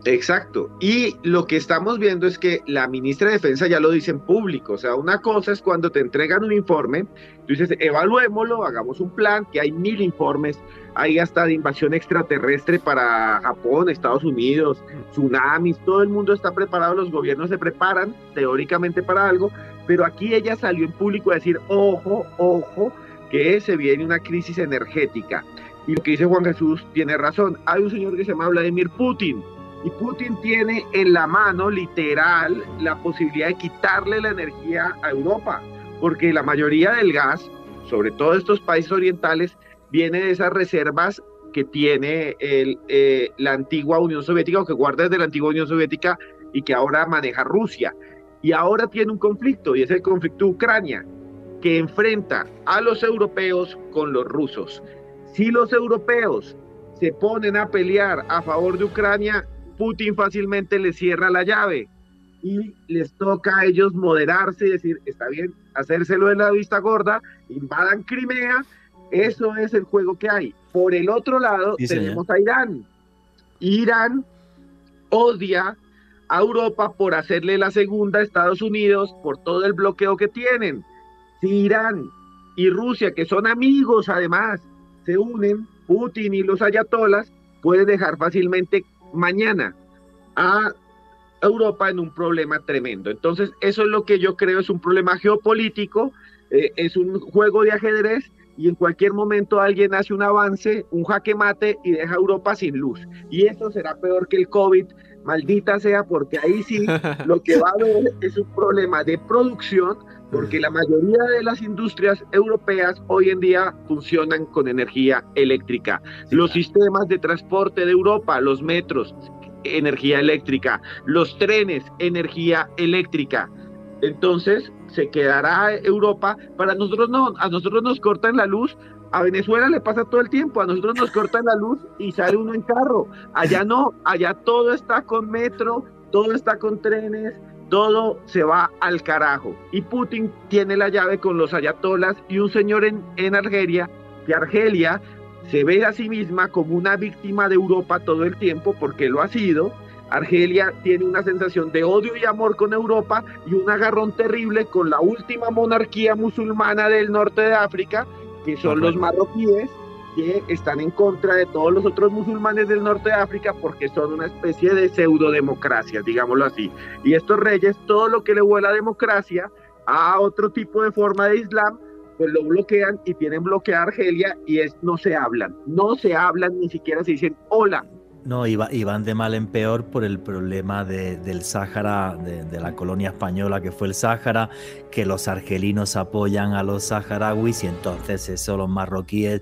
Exacto. Y lo que estamos viendo es que la ministra de Defensa ya lo dice en público. O sea, una cosa es cuando te entregan un informe, tú dices, evaluémoslo, hagamos un plan, que hay mil informes, hay hasta de invasión extraterrestre para Japón, Estados Unidos, tsunamis, todo el mundo está preparado, los gobiernos se preparan teóricamente para algo, pero aquí ella salió en público a decir, ojo, ojo, que se viene una crisis energética. Y lo que dice Juan Jesús tiene razón. Hay un señor que se llama Vladimir Putin, y Putin tiene en la mano literal la posibilidad de quitarle la energía a Europa, porque la mayoría del gas, sobre todo estos países orientales, viene de esas reservas que tiene el, eh, la antigua Unión Soviética o que guarda desde la antigua Unión Soviética y que ahora maneja Rusia. Y ahora tiene un conflicto y es el conflicto de Ucrania, que enfrenta a los europeos con los rusos. Si los europeos se ponen a pelear a favor de Ucrania, Putin fácilmente les cierra la llave y les toca a ellos moderarse y decir, está bien, hacérselo de la vista gorda, invadan Crimea, eso es el juego que hay. Por el otro lado tenemos a Irán. Irán odia a Europa por hacerle la segunda a Estados Unidos por todo el bloqueo que tienen. Si Irán y Rusia, que son amigos además, se unen, Putin y los ayatolas, pueden dejar fácilmente mañana a Europa en un problema tremendo. Entonces, eso es lo que yo creo es un problema geopolítico, eh, es un juego de ajedrez y en cualquier momento alguien hace un avance, un jaque mate y deja a Europa sin luz. Y eso será peor que el COVID, maldita sea, porque ahí sí lo que va a haber es un problema de producción, porque la mayoría de las industrias europeas hoy en día funcionan con energía eléctrica. los sistemas de transporte de Europa, los metros, energía eléctrica, los trenes, energía eléctrica. Entonces se quedará Europa. Para nosotros no, a nosotros nos cortan la luz. A Venezuela le pasa todo el tiempo, a nosotros nos cortan la luz y sale uno en carro. Allá no, allá todo está con metro, todo está con trenes, todo se va al carajo. Y Putin tiene la llave con los ayatolas y un señor en, en Argelia, que Argelia se ve a sí misma como una víctima de Europa todo el tiempo, porque lo ha sido. Argelia tiene una sensación de odio y amor con Europa y un agarrón terrible con la última monarquía musulmana del norte de África, que son los marroquíes, que están en contra de todos los otros musulmanes del norte de África porque son una especie de pseudo-democracia, digámoslo así. Y estos reyes, todo lo que le huele a democracia, a otro tipo de forma de Islam, pues lo bloquean y tienen bloqueada Argelia y es no se hablan, no se hablan, ni siquiera se dicen hola. No, y, van de mal en peor por el problema del Sáhara, de, de, la colonia española que fue el Sáhara, que los argelinos apoyan a los saharauis y entonces eso los marroquíes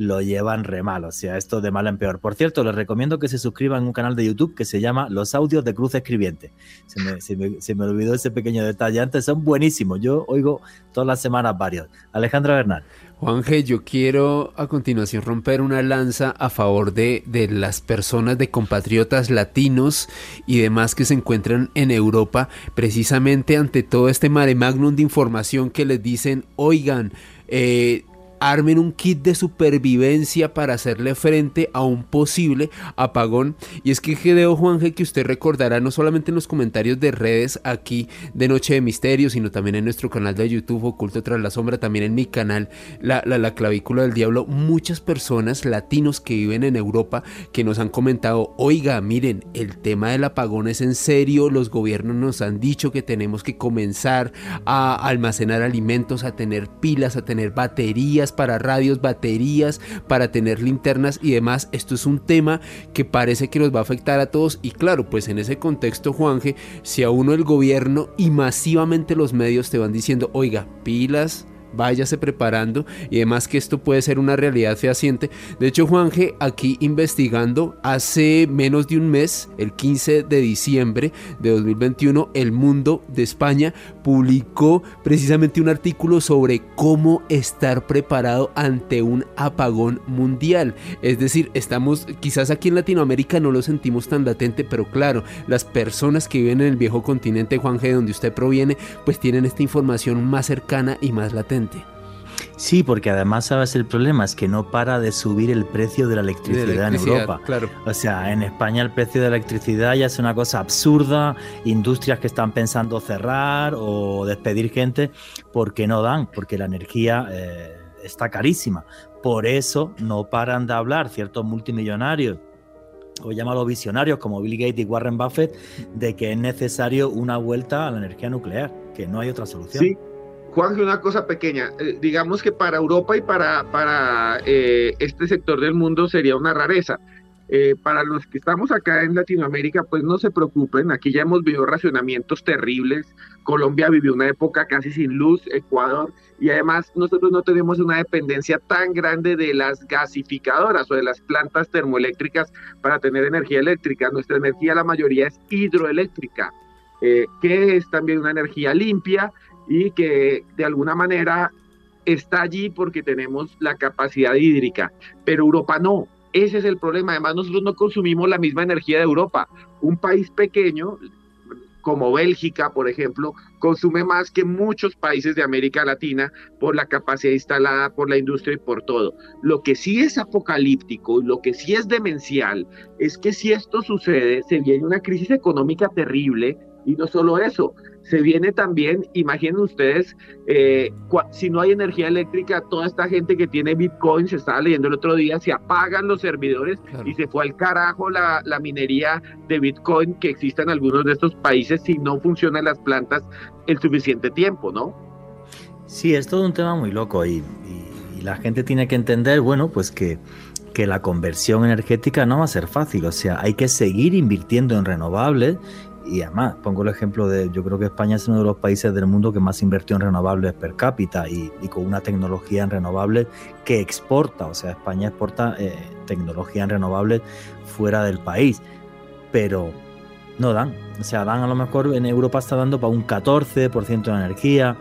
lo llevan re mal, o sea, esto de mal en peor. Por cierto, les recomiendo que se suscriban a un canal de YouTube que se llama Los Audios de Cruz Escribiente. Se me, olvidó ese pequeño detalle antes, son buenísimos, yo oigo todas las semanas varios. Alejandra Bernal. Juanje, yo quiero a continuación romper una lanza a favor de, de, las personas, de compatriotas latinos y demás que se encuentran en Europa, precisamente ante todo este mare magnum de información que les dicen, oigan, eh, armen un kit de supervivencia para hacerle frente a un posible apagón. Y es que Gedeo Juanje, que usted recordará no solamente en los comentarios de redes aquí de Noche de Misterio, sino también en nuestro canal de YouTube Oculto tras la sombra, también en mi canal la, la, clavícula del diablo, muchas personas latinos que viven en Europa que nos han comentado, oiga, miren, el tema del apagón es en serio, los gobiernos nos han dicho que tenemos que comenzar a almacenar alimentos, a tener pilas, a tener baterías, para radios, baterías, para tener linternas y demás. Esto es un tema que parece que nos va a afectar a todos y claro, pues en ese contexto, Juanje, si a uno el gobierno y masivamente los medios te van diciendo, oiga, pilas, váyase preparando y además que esto puede ser una realidad fehaciente. De hecho, Juanje, aquí investigando, hace menos de un mes, el 15 de diciembre de 2021, El Mundo de España publicó precisamente un artículo sobre cómo estar preparado ante un apagón mundial. Es decir, estamos, quizás aquí en Latinoamérica no lo sentimos tan latente, pero claro, las personas que viven en el viejo continente, Juanje, de donde usted proviene, pues tienen esta información más cercana y más latente. Sí, porque además, ¿sabes? El problema es que no para de subir el precio de la electricidad, en Europa. Claro. O sea, en España el precio de la electricidad ya es una cosa absurda, industrias que están pensando cerrar o despedir gente porque no dan, porque la energía eh, está carísima. Por eso no paran de hablar ciertos multimillonarios o llámalo visionarios como Bill Gates y Warren Buffett, de que es necesario una vuelta a la energía nuclear, que no hay otra solución. Sí, Juan, una cosa pequeña. Eh, digamos que para Europa y para, para eh, este sector del mundo sería una rareza. Eh, para los que estamos acá en Latinoamérica, pues no se preocupen, aquí ya hemos vivido racionamientos terribles. Colombia vivió una época casi sin luz, Ecuador, y además nosotros no tenemos una dependencia tan grande de las gasificadoras o de las plantas termoeléctricas para tener energía eléctrica. Nuestra energía, la mayoría, es hidroeléctrica, que es también una energía limpia y que de alguna manera está allí porque tenemos la capacidad hídrica, pero Europa no. Ese es el problema. Además, nosotros no consumimos la misma energía de Europa. Un país pequeño, como Bélgica, por ejemplo, consume más que muchos países de América Latina por la capacidad instalada, por la industria y por todo. Lo que sí es apocalíptico y lo que sí es demencial es que si esto sucede, se viene una crisis económica terrible y no solo eso, se viene también, imaginen ustedes, eh, si no hay energía eléctrica, toda esta gente que tiene Bitcoin, se estaba leyendo el otro día, se apagan los servidores y se fue al carajo la, minería de Bitcoin que existe en algunos de estos países si no funcionan las plantas el suficiente tiempo, ¿no? Sí, es todo un tema muy loco y, y la gente tiene que entender, bueno, pues que que la conversión energética no va a ser fácil, o sea, hay que seguir invirtiendo en renovables y además, pongo el ejemplo de, yo creo que España es uno de los países del mundo que más invirtió en renovables per cápita y, con una tecnología en renovables que exporta, o sea, España exporta eh, tecnología en renovables fuera del país, pero no dan, o sea, dan a lo mejor en Europa está dando para un 14% de energía,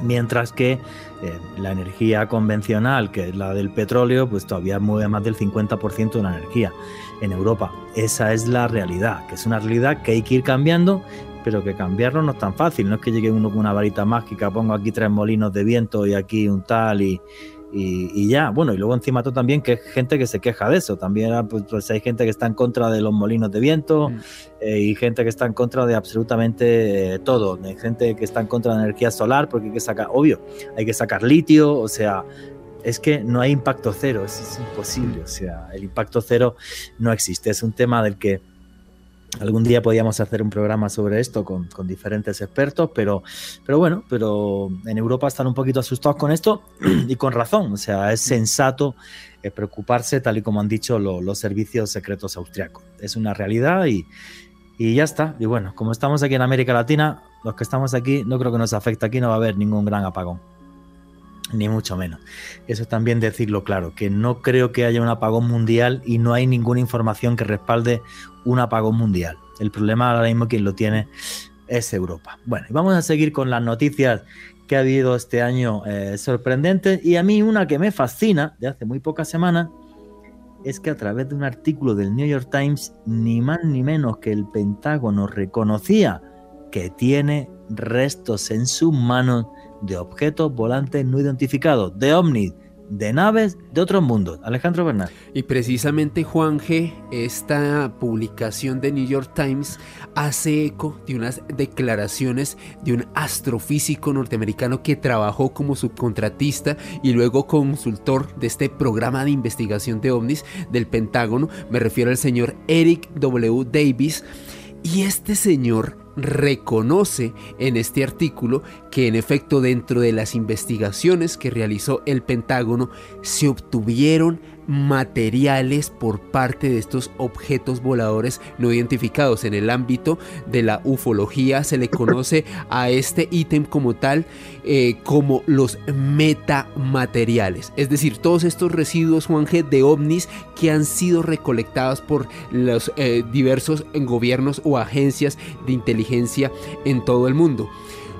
mientras que eh, la energía convencional, que es la del petróleo, pues todavía mueve más del 50% de la energía en Europa. Esa es la realidad, que es una realidad que hay que ir cambiando, pero que cambiarlo no es tan fácil. No es que llegue uno con una varita mágica, pongo aquí tres molinos de viento y aquí un tal y, y, ya. Bueno, y luego encima todo también que hay gente que se queja de eso. También pues, pues, hay gente que está en contra de los molinos de viento mm. eh, y gente que está en contra de absolutamente eh, todo. Hay gente que está en contra de la energía solar porque hay que sacar, obvio, hay que sacar litio, o sea, es que no hay impacto cero, es, imposible, o sea, el impacto cero no existe, es un tema del que algún día podíamos hacer un programa sobre esto con, diferentes expertos, pero, pero bueno, pero en Europa están un poquito asustados con esto y con razón, o sea, es sensato eh, preocuparse tal y como han dicho los servicios secretos austriacos, es una realidad y, y ya está, y bueno, como estamos aquí en América Latina, los que estamos aquí, no creo que nos afecte. Aquí, no va a haber ningún gran apagón ni mucho menos. Eso también decirlo claro, que no creo que haya un apagón mundial y no hay ninguna información que respalde un apagón mundial. El problema ahora mismo quien lo tiene es Europa. Bueno, y vamos a seguir con las noticias que ha habido este año eh, sorprendentes y a mí una que me fascina de hace muy pocas semanas es que a través de un artículo del New York Times, ni más ni menos que el Pentágono reconocía que tiene restos en sus manos de objetos volantes no identificados, de ovnis, de naves de otros mundos. Alejandro Bernal. Y precisamente Juan G, esta publicación de New York Times hace eco de unas declaraciones de un astrofísico norteamericano que trabajó como subcontratista y luego consultor de este programa de investigación de ovnis del Pentágono. Me refiero al señor Eric W. Davis. Y este señor reconoce en este artículo que en efecto dentro de las investigaciones que realizó el Pentágono se obtuvieron materiales por parte de estos objetos voladores no identificados. En el ámbito de la ufología se le conoce a este ítem como tal eh, como los metamateriales. Es decir, todos estos residuos, Juan G, de ovnis que han sido recolectados por los eh, diversos gobiernos o agencias de inteligencia en todo el mundo.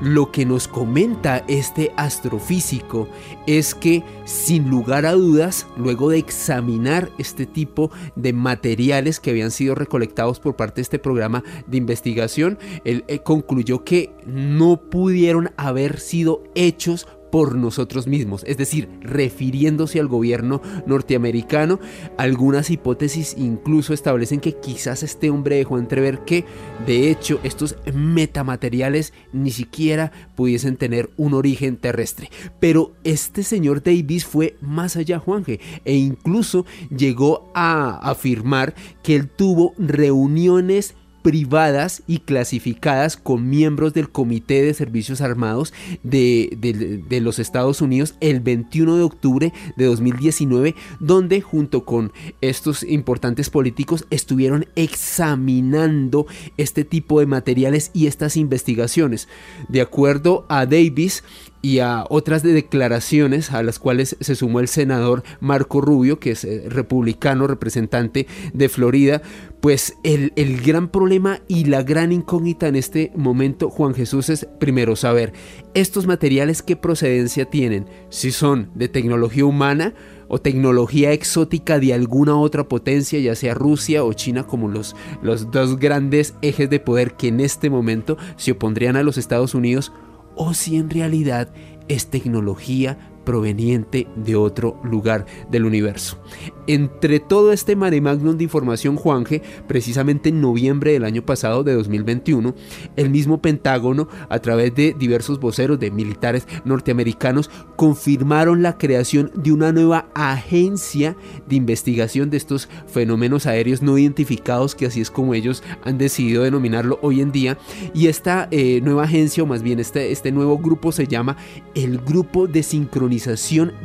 Lo que nos comenta este astrofísico es que sin lugar a dudas, luego de examinar este tipo de materiales que habían sido recolectados por parte de este programa de investigación, él eh, concluyó que no pudieron haber sido hechos por nosotros mismos, es decir, refiriéndose al gobierno norteamericano. Algunas hipótesis incluso establecen que quizás este hombre dejó entrever que, de hecho, estos metamateriales ni siquiera pudiesen tener un origen terrestre. Pero este señor Davis fue más allá, Juanje, e incluso llegó a afirmar que él tuvo reuniones privadas y clasificadas con miembros del Comité de Servicios Armados de, los Estados Unidos el 21 de octubre de 2019, donde junto con estos importantes políticos estuvieron examinando este tipo de materiales y estas investigaciones. De acuerdo a Davis, y a otras declaraciones a las cuales se sumó el senador Marco Rubio, que es eh, republicano representante de Florida, pues el, el, gran problema y la gran incógnita en este momento, Juan Jesús, es primero saber estos materiales qué procedencia tienen, si son de tecnología humana o tecnología exótica de alguna otra potencia, ya sea Rusia o China, como los, los dos grandes ejes de poder que en este momento se opondrían a los Estados Unidos, o si en realidad es tecnología proveniente de otro lugar del universo. Entre todo este mare magnum de información, Juanje, precisamente en noviembre del año pasado de 2021, el mismo Pentágono, a través de diversos voceros de militares norteamericanos, confirmaron la creación de una nueva agencia de investigación de estos fenómenos aéreos no identificados, que así es como ellos han decidido denominarlo hoy en día. Y esta eh, nueva agencia, o más bien este, este nuevo grupo, se llama el Grupo de Sincronización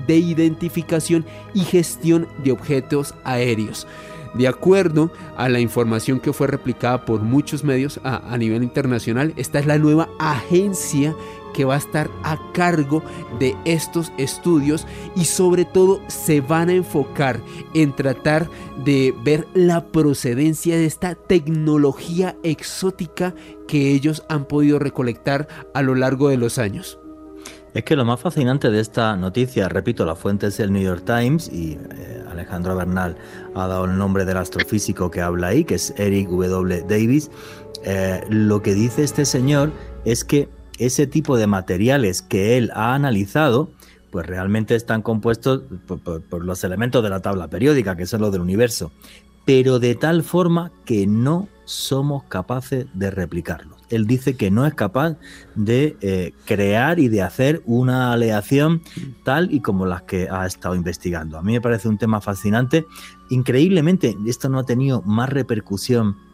de Identificación y Gestión de Objetos aéreos. De acuerdo a la información que fue replicada por muchos medios a, nivel internacional, esta es la nueva agencia que va a estar a cargo de estos estudios y sobre todo se van a enfocar en tratar de ver la procedencia de esta tecnología exótica que ellos han podido recolectar a lo largo de los años. Es que lo más fascinante de esta noticia, repito, la fuente es el New York Times y eh, Alejandro Bernal ha dado el nombre del astrofísico que habla ahí, que es Eric W. Davis. Eh, lo que dice este señor es que ese tipo de materiales que él ha analizado, pues realmente están compuestos por, los elementos de la tabla periódica, que son los del universo, pero de tal forma que no somos capaces de replicarlo él dice que no es capaz de eh, crear y de hacer una aleación tal y como las que ha estado investigando. A mí me parece un tema fascinante. Increíblemente, esto no ha tenido más repercusión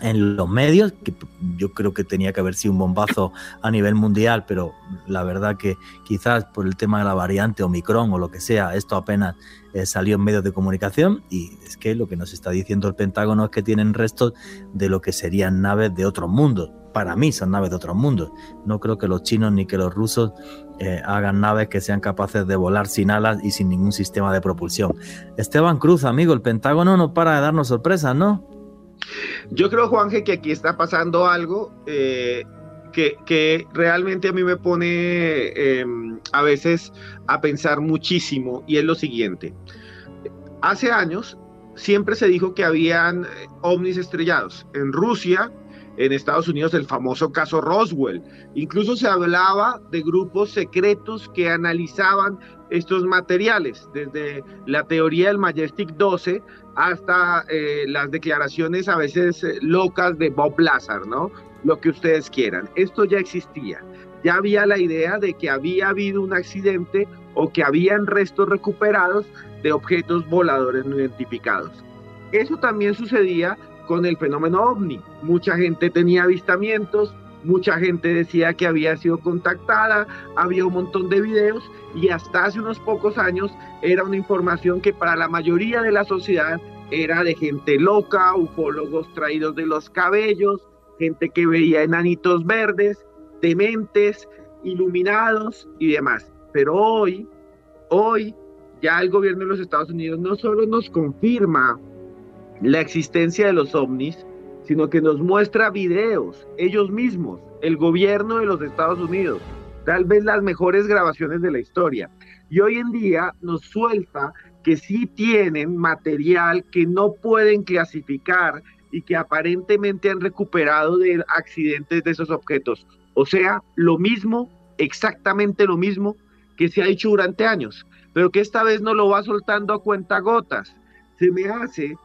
en los medios, que yo creo que tenía que haber sido un bombazo a nivel mundial, pero la verdad que quizás por el tema de la variante Omicron o lo que sea, esto apenas eh, salió en medios de comunicación y es que lo que nos está diciendo el Pentágono es que tienen restos de lo que serían naves de otros mundos. Para mí son naves de otros mundos. No creo que los chinos ni que los rusos eh, hagan naves que sean capaces de volar sin alas y sin ningún sistema de propulsión. Esteban Cruz, amigo, el Pentágono no para de darnos sorpresas, ¿no? Yo creo, Juanje, que aquí está pasando algo eh, que, realmente a mí me pone em, a veces a pensar muchísimo y es lo siguiente. Hace años siempre se dijo que habían eh, ovnis estrellados. En Rusia, en Estados Unidos, el famoso caso Roswell. Incluso se hablaba de grupos secretos que analizaban estos materiales, desde la teoría del Majestic 12 hasta eh, las declaraciones a veces eh, locas de Bob Lazar, ¿no? Lo que ustedes quieran. Esto ya existía. Ya había la idea de que había habido un accidente o que habían restos recuperados de objetos voladores no identificados. Eso también sucedía con el fenómeno ovni. Mucha gente tenía avistamientos, mucha gente decía que había sido contactada, había un montón de videos y hasta hace unos pocos años era una información que para la mayoría de la sociedad era de gente loca, ufólogos traídos de los cabellos, gente que veía enanitos verdes, dementes, iluminados y demás. Pero hoy, hoy ya el gobierno de los Estados Unidos no solo nos confirma la existencia de los ovnis, sino que nos muestra videos, ellos mismos, el gobierno de los Estados Unidos, tal vez las mejores grabaciones de la historia. Y hoy en día nos suelta que sí tienen material que no pueden clasificar y que aparentemente han recuperado de accidentes de esos objetos. O sea, lo mismo, exactamente lo mismo que se ha hecho durante años, pero que esta vez no lo va soltando a cuentagotas. Se me hace,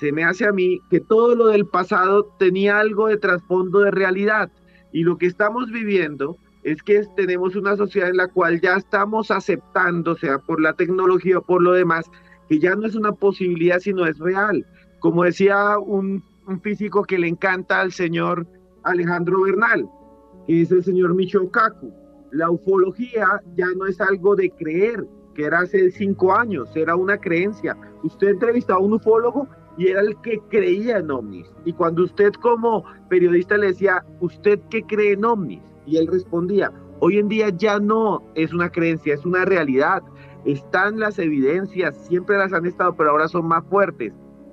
se me hace a mí que todo lo del pasado tenía algo de trasfondo de realidad y lo que estamos viviendo es que tenemos una sociedad en la cual ya estamos aceptando, sea por la tecnología o por lo demás, que ya no es una posibilidad, sino es real. Como decía un, físico que le encanta al señor Alejandro Bernal, que es el señor Michio Kaku, la ufología ya no es algo de creer, que era hace cinco años, era una creencia. Usted entrevistaba a un ufólogo y era el que creía en ovnis. Y cuando usted como periodista le decía, ¿usted qué cree en ovnis? Y él respondía, hoy en día ya no es una creencia, es una realidad. Están las evidencias, siempre las han estado, pero ahora son más fuertes.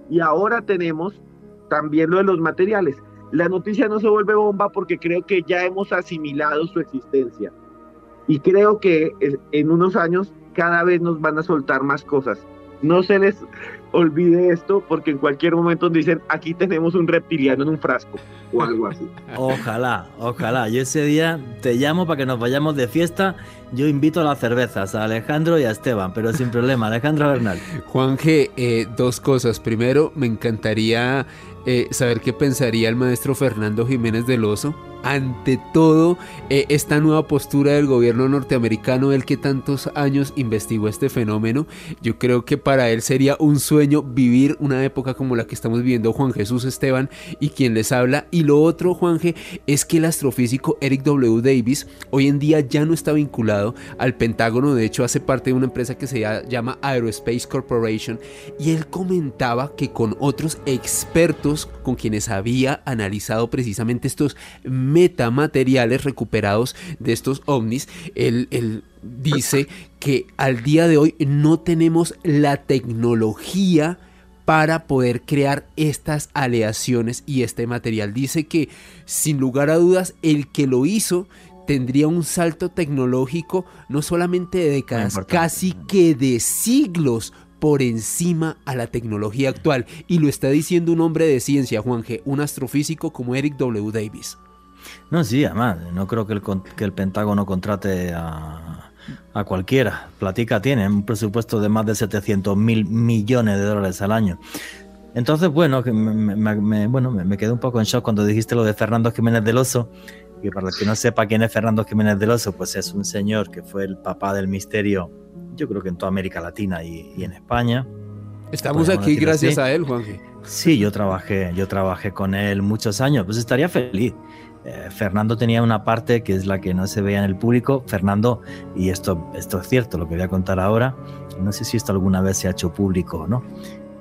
Y ahora tenemos también lo de los materiales. La noticia no se vuelve bomba porque creo que ya hemos asimilado su existencia. Y creo que en unos años cada vez nos van a soltar más cosas. No se les olvide esto porque en cualquier momento dicen aquí tenemos un reptiliano en un frasco o algo así. Ojalá, ojalá. Yo ese día te llamo para que nos vayamos de fiesta. Yo invito a las cervezas a Alejandro y a Esteban, pero sin problema. Alejandro Bernal. Juan G, eh, dos cosas. Primero, me encantaría eh, saber qué pensaría el maestro Fernando Jiménez del Oso ante todo eh, esta nueva postura del gobierno norteamericano, el que tantos años investigó este fenómeno. Yo creo que para él sería un sueño vivir una época como la que estamos viviendo Juan Jesús Esteban y quien les habla. Y lo otro, Juanje, es que el astrofísico Eric W. Davis hoy en día ya no está vinculado al Pentágono, de hecho hace parte de una empresa que se llama Aerospace Corporation y él comentaba que con otros expertos con quienes había analizado precisamente estos metamateriales recuperados de estos ovnis, él, dice que al día de hoy no tenemos la tecnología para poder crear estas aleaciones y este material. Dice que sin lugar a dudas el que lo hizo tendría un salto tecnológico no solamente de décadas, casi que de siglos por encima a la tecnología actual. Y lo está diciendo un hombre de ciencia, Juan G., un astrofísico como Eric W. Davis. No, sí, además, no creo que el, que el Pentágono contrate a, a cualquiera. Platica tiene un presupuesto de más de 700 mil millones de dólares al año. Entonces, bueno, me, bueno, me, quedé un poco en shock cuando dijiste lo de Fernando Jiménez del Oso. Que para el que no sepa quién es Fernando Jiménez del Oso, pues es un señor que fue el papá del misterio, yo creo que en toda América Latina y, en España. Estamos aquí gracias a él, Juan. Sí, yo trabajé, yo trabajé con él muchos años, pues estaría feliz. Eh, Fernando tenía una parte que es la que no se veía en el público. Fernando, y esto, esto es cierto, lo que voy a contar ahora, no sé si esto alguna vez se ha hecho público o no,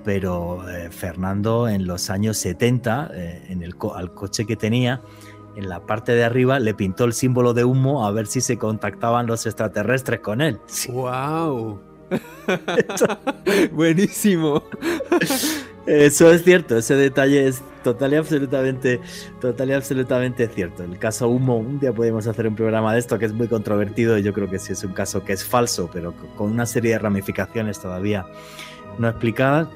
pero eh, Fernando en los años 70, eh, en el al coche que tenía, en la parte de arriba le pintó el símbolo de humo a ver si se contactaban los extraterrestres con él. ¡Wow! Buenísimo. Eso es cierto, ese detalle es total y absolutamente, total y absolutamente cierto. El caso Humo, un día podemos hacer un programa de esto que es muy controvertido y yo creo que sí es un caso que es falso, pero con una serie de ramificaciones todavía no explicadas.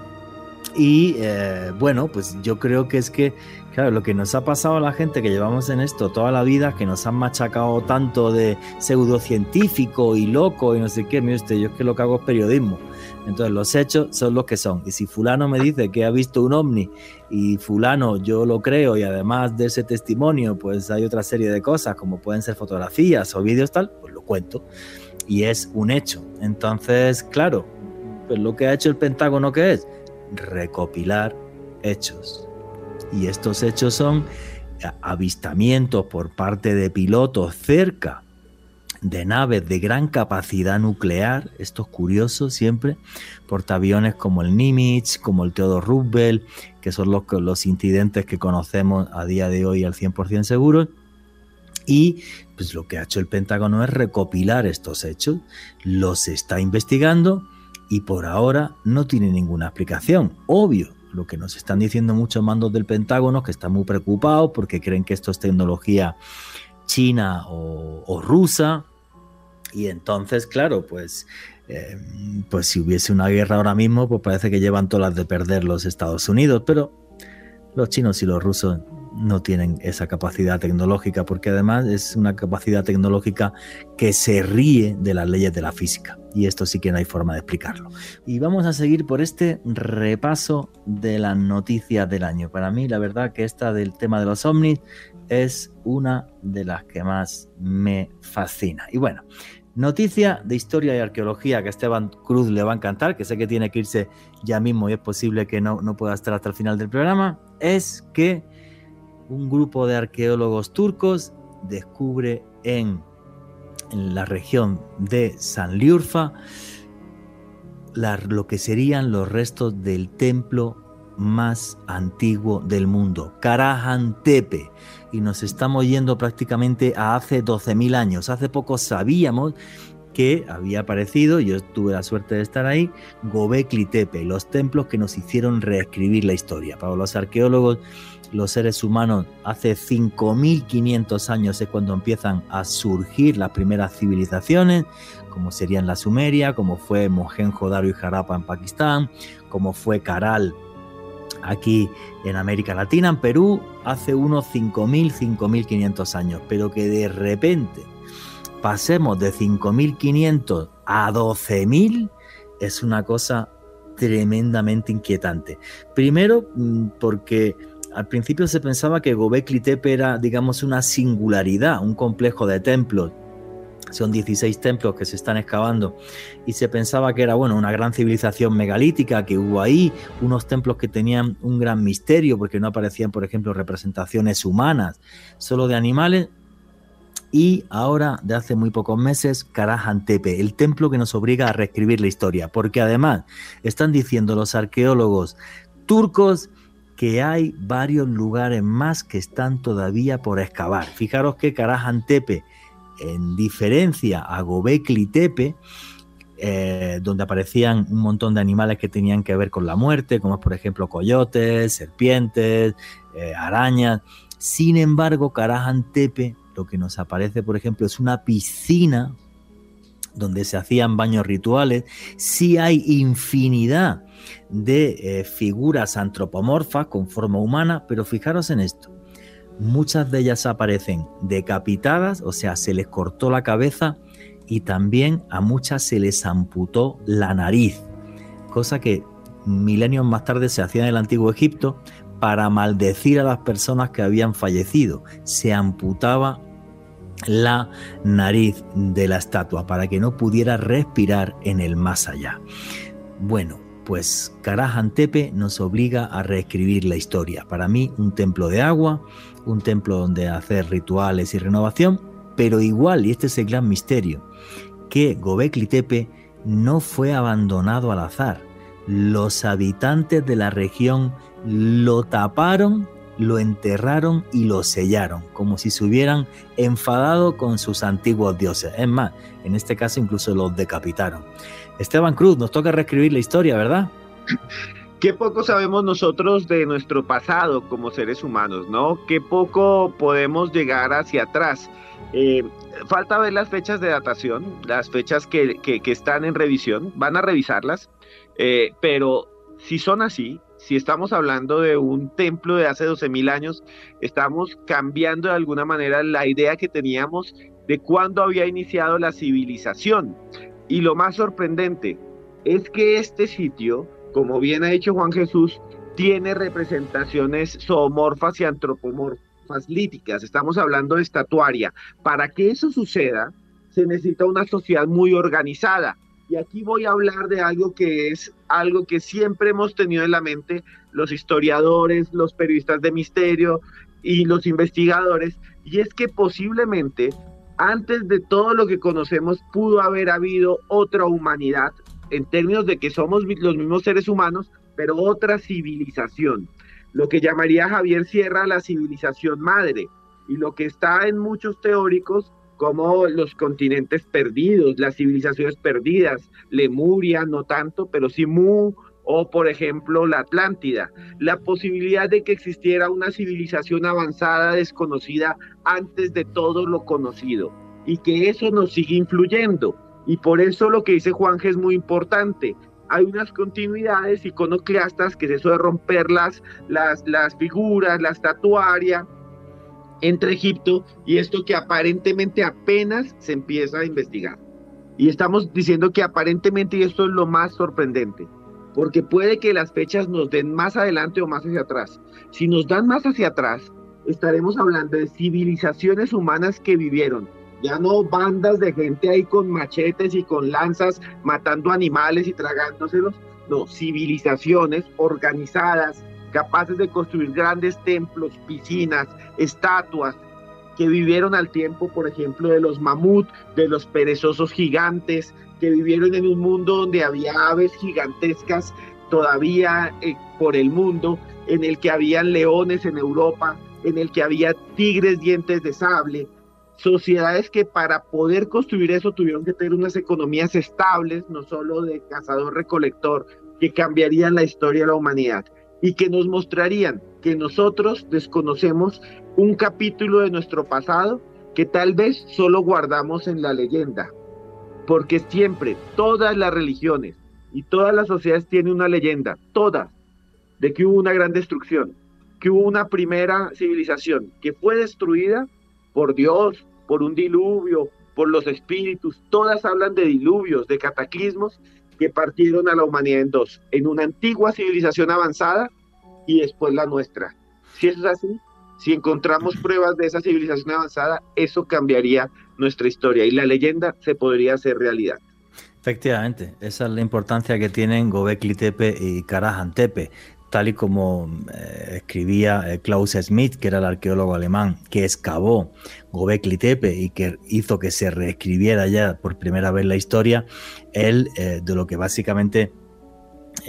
Y eh, bueno, pues yo creo que es que, claro, lo que nos ha pasado a la gente que llevamos en esto toda la vida, que nos han machacado tanto de pseudocientífico y loco y no sé qué, mire usted, yo es que lo que hago es periodismo entonces los hechos son los que son. Y si fulano me dice que ha visto un ovni y fulano yo lo creo y además de ese testimonio pues hay otra serie de cosas como pueden ser fotografías o vídeos tal, pues lo cuento. Y es un hecho. Entonces, claro, pues lo que ha hecho el Pentágono que es recopilar hechos. Y estos hechos son avistamientos por parte de pilotos cerca de naves de gran capacidad nuclear, esto es curioso siempre, portaaviones como el Nimitz, como el Theodore Roosevelt, que son los, los incidentes que conocemos a día de hoy al 100% seguros. Y pues lo que ha hecho el Pentágono es recopilar estos hechos, los está investigando y por ahora no tiene ninguna explicación. Obvio, lo que nos están diciendo muchos mandos del Pentágono, que están muy preocupados porque creen que esto es tecnología china o rusa, y entonces, claro, pues, eh, pues si hubiese una guerra ahora mismo, pues parece que llevan todas las de perder los Estados Unidos, pero los chinos y los rusos no tienen esa capacidad tecnológica, porque además es una capacidad tecnológica que se ríe de las leyes de la física. Y esto sí que no hay forma de explicarlo. Y vamos a seguir por este repaso de las noticias del año. Para mí, la verdad que esta del tema de los ovnis es una de las que más me fascina. Y bueno, Noticia de historia y arqueología que Esteban Cruz le va a encantar, que sé que tiene que irse ya mismo y es posible que no, no pueda estar hasta el final del programa, es que un grupo de arqueólogos turcos descubre en, la región de Sanliurfa lo que serían los restos del templo más antiguo del mundo, Karahan Tepe. Y nos estamos yendo prácticamente a hace 12.000 años. Hace poco sabíamos que había aparecido, yo tuve la suerte de estar ahí, Gobekli Tepe, los templos que nos hicieron reescribir la historia. Para los arqueólogos los seres humanos hace 5.500 años es cuando empiezan a surgir las primeras civilizaciones, como serían la Sumeria, como fue Mohenjo-Daro y Harappa en Pakistán, como fue Caral aquí en América Latina, en Perú, hace unos 5.000, 5.500 años, pero que de repente pasemos de 5.500 a 12.000 es una cosa tremendamente inquietante. Primero, mm, porque al principio se pensaba que Gobekli Tepe era, digamos, una singularidad, un complejo de templos. Son 16 templos que se están excavando y se pensaba que era, bueno, una gran civilización megalítica que hubo ahí, unos templos que tenían un gran misterio porque no aparecían, por ejemplo, representaciones humanas, solo de animales. Y ahora, de hace muy pocos meses, Karahan Tepe, el templo que nos obliga a reescribir la historia, porque además están diciendo los arqueólogos turcos que hay varios lugares más que están todavía por excavar. Fijaros que Karahan Tepe, en diferencia a Gobekli Tepe, eh, donde aparecían un montón de animales que tenían que ver con la muerte, como por ejemplo coyotes, serpientes, eh, arañas. Sin embargo, Karahan Tepe, lo que nos aparece, por ejemplo, es una piscina donde se hacían baños rituales. Sí hay infinidad de eh, figuras antropomorfas con forma humana, pero fijaros en esto. Muchas de ellas aparecen decapitadas, o sea, se les cortó la cabeza y también a muchas se les amputó la nariz, cosa que milenios más tarde se hacía en el antiguo Egipto para maldecir a las personas que habían fallecido. Se amputaba la nariz de la estatua para que no pudiera respirar en el más allá. Bueno, pues Karahan Tepe nos obliga a reescribir la historia. Para mí, un templo de agua, un templo donde hacer rituales y renovación, pero igual, y este es el gran misterio, que Gobekli Tepe no fue abandonado al azar. Los habitantes de la región lo taparon, lo enterraron y lo sellaron, como si se hubieran enfadado con sus antiguos dioses. Es más, en este caso incluso los decapitaron. Esteban Cruz, nos toca reescribir la historia, ¿verdad? Qué poco sabemos nosotros de nuestro pasado como seres humanos, ¿no? Qué poco podemos llegar hacia atrás. Eh, falta ver las fechas de datación, las fechas que, están en revisión, van a revisarlas, eh, pero si son así, si estamos hablando de un templo de hace 12.000 años, estamos cambiando de alguna manera la idea que teníamos de cuándo había iniciado la civilización. Y lo más sorprendente es que este sitio, como bien ha dicho Juan Jesús, tiene representaciones zoomorfas y antropomorfas líticas. Estamos hablando de estatuaria. Para que eso suceda, se necesita una sociedad muy organizada. Y aquí voy a hablar de algo que es algo que siempre hemos tenido en la mente los historiadores, los periodistas de misterio y los investigadores, y es que posiblemente antes de todo lo que conocemos pudo haber habido otra humanidad en términos de que somos los mismos seres humanos, pero otra civilización, lo que llamaría Javier Sierra la civilización madre, y lo que está en muchos teóricos como los continentes perdidos, las civilizaciones perdidas, Lemuria no tanto, pero sí Mu, o por ejemplo la Atlántida, la posibilidad de que existiera una civilización avanzada desconocida antes de todo lo conocido y que eso nos sigue influyendo. Y por eso lo que dice Juanje es muy importante. hay unas continuidades iconoclastas, que es eso de romper las, las, las figuras, la estatuaria entre Egipto y esto que aparentemente apenas se empieza a investigar. Y estamos diciendo que aparentemente, y esto es lo más sorprendente, porque puede que las fechas nos den más adelante o más hacia atrás. Si nos dan más hacia atrás, estaremos hablando de civilizaciones humanas que vivieron, ya no bandas de gente ahí con machetes y con lanzas matando animales y tragándoselos, no, civilizaciones organizadas, capaces de construir grandes templos, piscinas, estatuas, que vivieron al tiempo, por ejemplo, de los mamut, de los perezosos gigantes, que vivieron en un mundo donde había aves gigantescas todavía eh, por el mundo, en el que habían leones en Europa, en el que había tigres dientes de sable, sociedades que para poder construir eso tuvieron que tener unas economías estables, no solo de cazador-recolector, que cambiarían la historia de la humanidad y que nos mostrarían que nosotros desconocemos un capítulo de nuestro pasado que tal vez solo guardamos en la leyenda, porque siempre todas las religiones y todas las sociedades tienen una leyenda, todas, de que hubo una gran destrucción, que hubo una primera civilización que fue destruida por Dios, por un diluvio, por los espíritus, todas hablan de diluvios, de cataclismos que partieron a la humanidad en dos, en una antigua civilización avanzada y después la nuestra. Si eso es así, si encontramos pruebas de esa civilización avanzada, eso cambiaría nuestra historia y la leyenda se podría hacer realidad. Efectivamente, esa es la importancia que tienen Gobekli Tepe y Karahan Tepe, tal y como eh, escribía eh, Klaus Schmidt, que era el arqueólogo alemán que excavó Gobekli Tepe y que hizo que se reescribiera ya por primera vez la historia, él eh, de lo que básicamente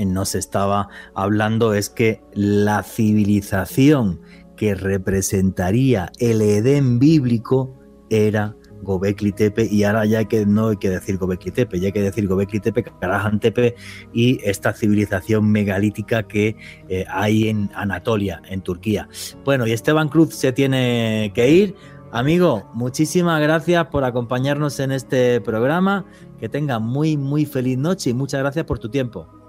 nos estaba hablando es que la civilización que representaría el Edén bíblico era Gobekli Tepe y ahora ya que no hay que decir Gobekli Tepe, ya hay que decir Gobekli Tepe, Karahan Tepe y esta civilización megalítica que eh, hay en Anatolia, en Turquía. Bueno, y Esteban Cruz se tiene que ir. Amigo, muchísimas gracias por acompañarnos en este programa. Que tenga muy, muy feliz noche y muchas gracias por tu tiempo.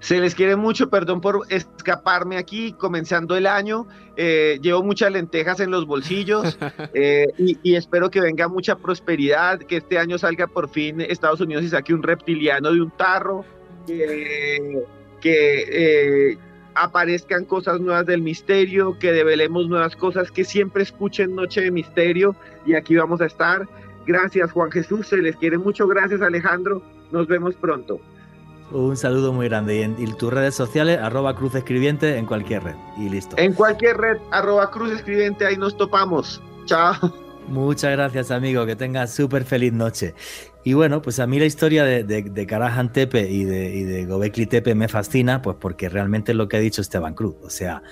Se les quiere mucho, perdón por escaparme aquí, comenzando el año. Eh, llevo muchas lentejas en los bolsillos eh, y, espero que venga mucha prosperidad, que este año salga por fin Estados Unidos y saque un reptiliano de un tarro, que, eh, aparezcan cosas nuevas del misterio, que develemos nuevas cosas, que siempre escuchen Noche de Misterio y aquí vamos a estar. Gracias Juan Jesús, se les quiere mucho, gracias Alejandro, nos vemos pronto. Un saludo muy grande. Y en tus redes sociales, arroba Cruz Escribiente en cualquier red. Y listo. En cualquier red, arroba Cruz Escribiente, ahí nos topamos. Chao. Muchas gracias, amigo. Que tengas súper feliz noche. Y bueno, pues a mí la historia de, de, Karajan Tepe y de, y de Gobekli Tepe me fascina, pues porque realmente es lo que ha dicho Esteban Cruz. O sea,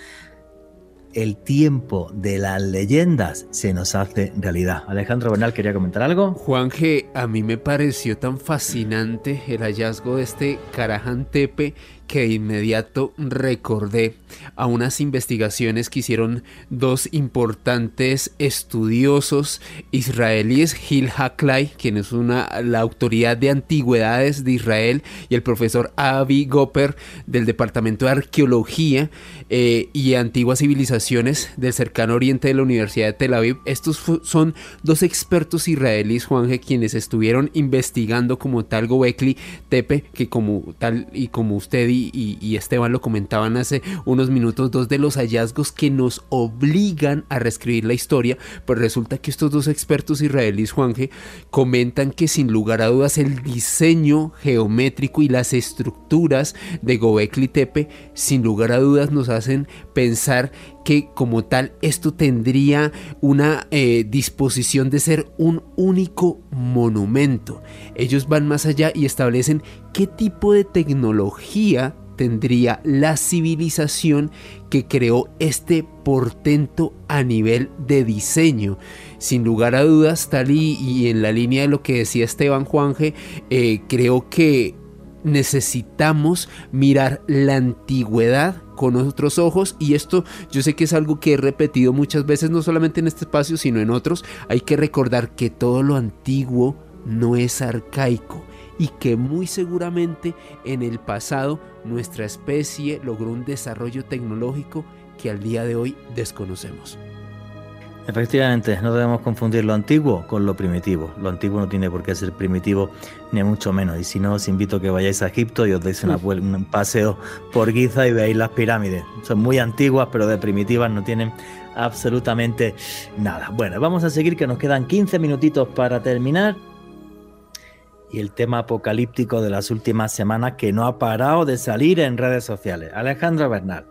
el tiempo de las leyendas se nos hace realidad. Alejandro Bernal quería comentar algo. Juan G, a mí me pareció tan fascinante el hallazgo de este Karajan Tepe que de inmediato recordé a unas investigaciones que hicieron dos importantes estudiosos israelíes, Gil Haklai, quien es una, la autoridad de antigüedades de Israel, y el profesor Avi Goper del Departamento de Arqueología eh, y Antiguas Civilizaciones del cercano oriente de la Universidad de Tel Aviv. Estos son dos expertos israelíes, Juanje, quienes estuvieron investigando como tal Gobekli Tepe, que como tal y como usted y, Esteban lo comentaban hace unos minutos, dos de los hallazgos que nos obligan a reescribir la historia, pues resulta que estos dos expertos israelíes, Juanje, comentan que sin lugar a dudas el diseño geométrico y las estructuras de Gobekli Tepe, sin lugar a dudas nos hacen pensar que como tal esto tendría una eh, disposición de ser un único monumento. Ellos van más allá y establecen qué tipo de tecnología tendría la civilización que creó este portento a nivel de diseño. Sin lugar a dudas, tal y, en la línea de lo que decía Esteban Juanje, eh, creo que necesitamos mirar la antigüedad con otros ojos y esto yo sé que es algo que he repetido muchas veces no solamente en este espacio sino en otros hay que recordar que todo lo antiguo no es arcaico y que muy seguramente en el pasado nuestra especie logró un desarrollo tecnológico que al día de hoy desconocemos. Efectivamente, no debemos confundir lo antiguo con lo primitivo. Lo antiguo no tiene por qué ser primitivo, ni mucho menos. Y si no, os invito a que vayáis a Egipto y os deis un paseo por Giza y veáis las pirámides. Son muy antiguas, pero de primitivas no tienen absolutamente nada. Bueno, vamos a seguir, que nos quedan 15 minutitos para terminar. Y el tema apocalíptico de las últimas semanas que no ha parado de salir en redes sociales. Alejandro Bernal,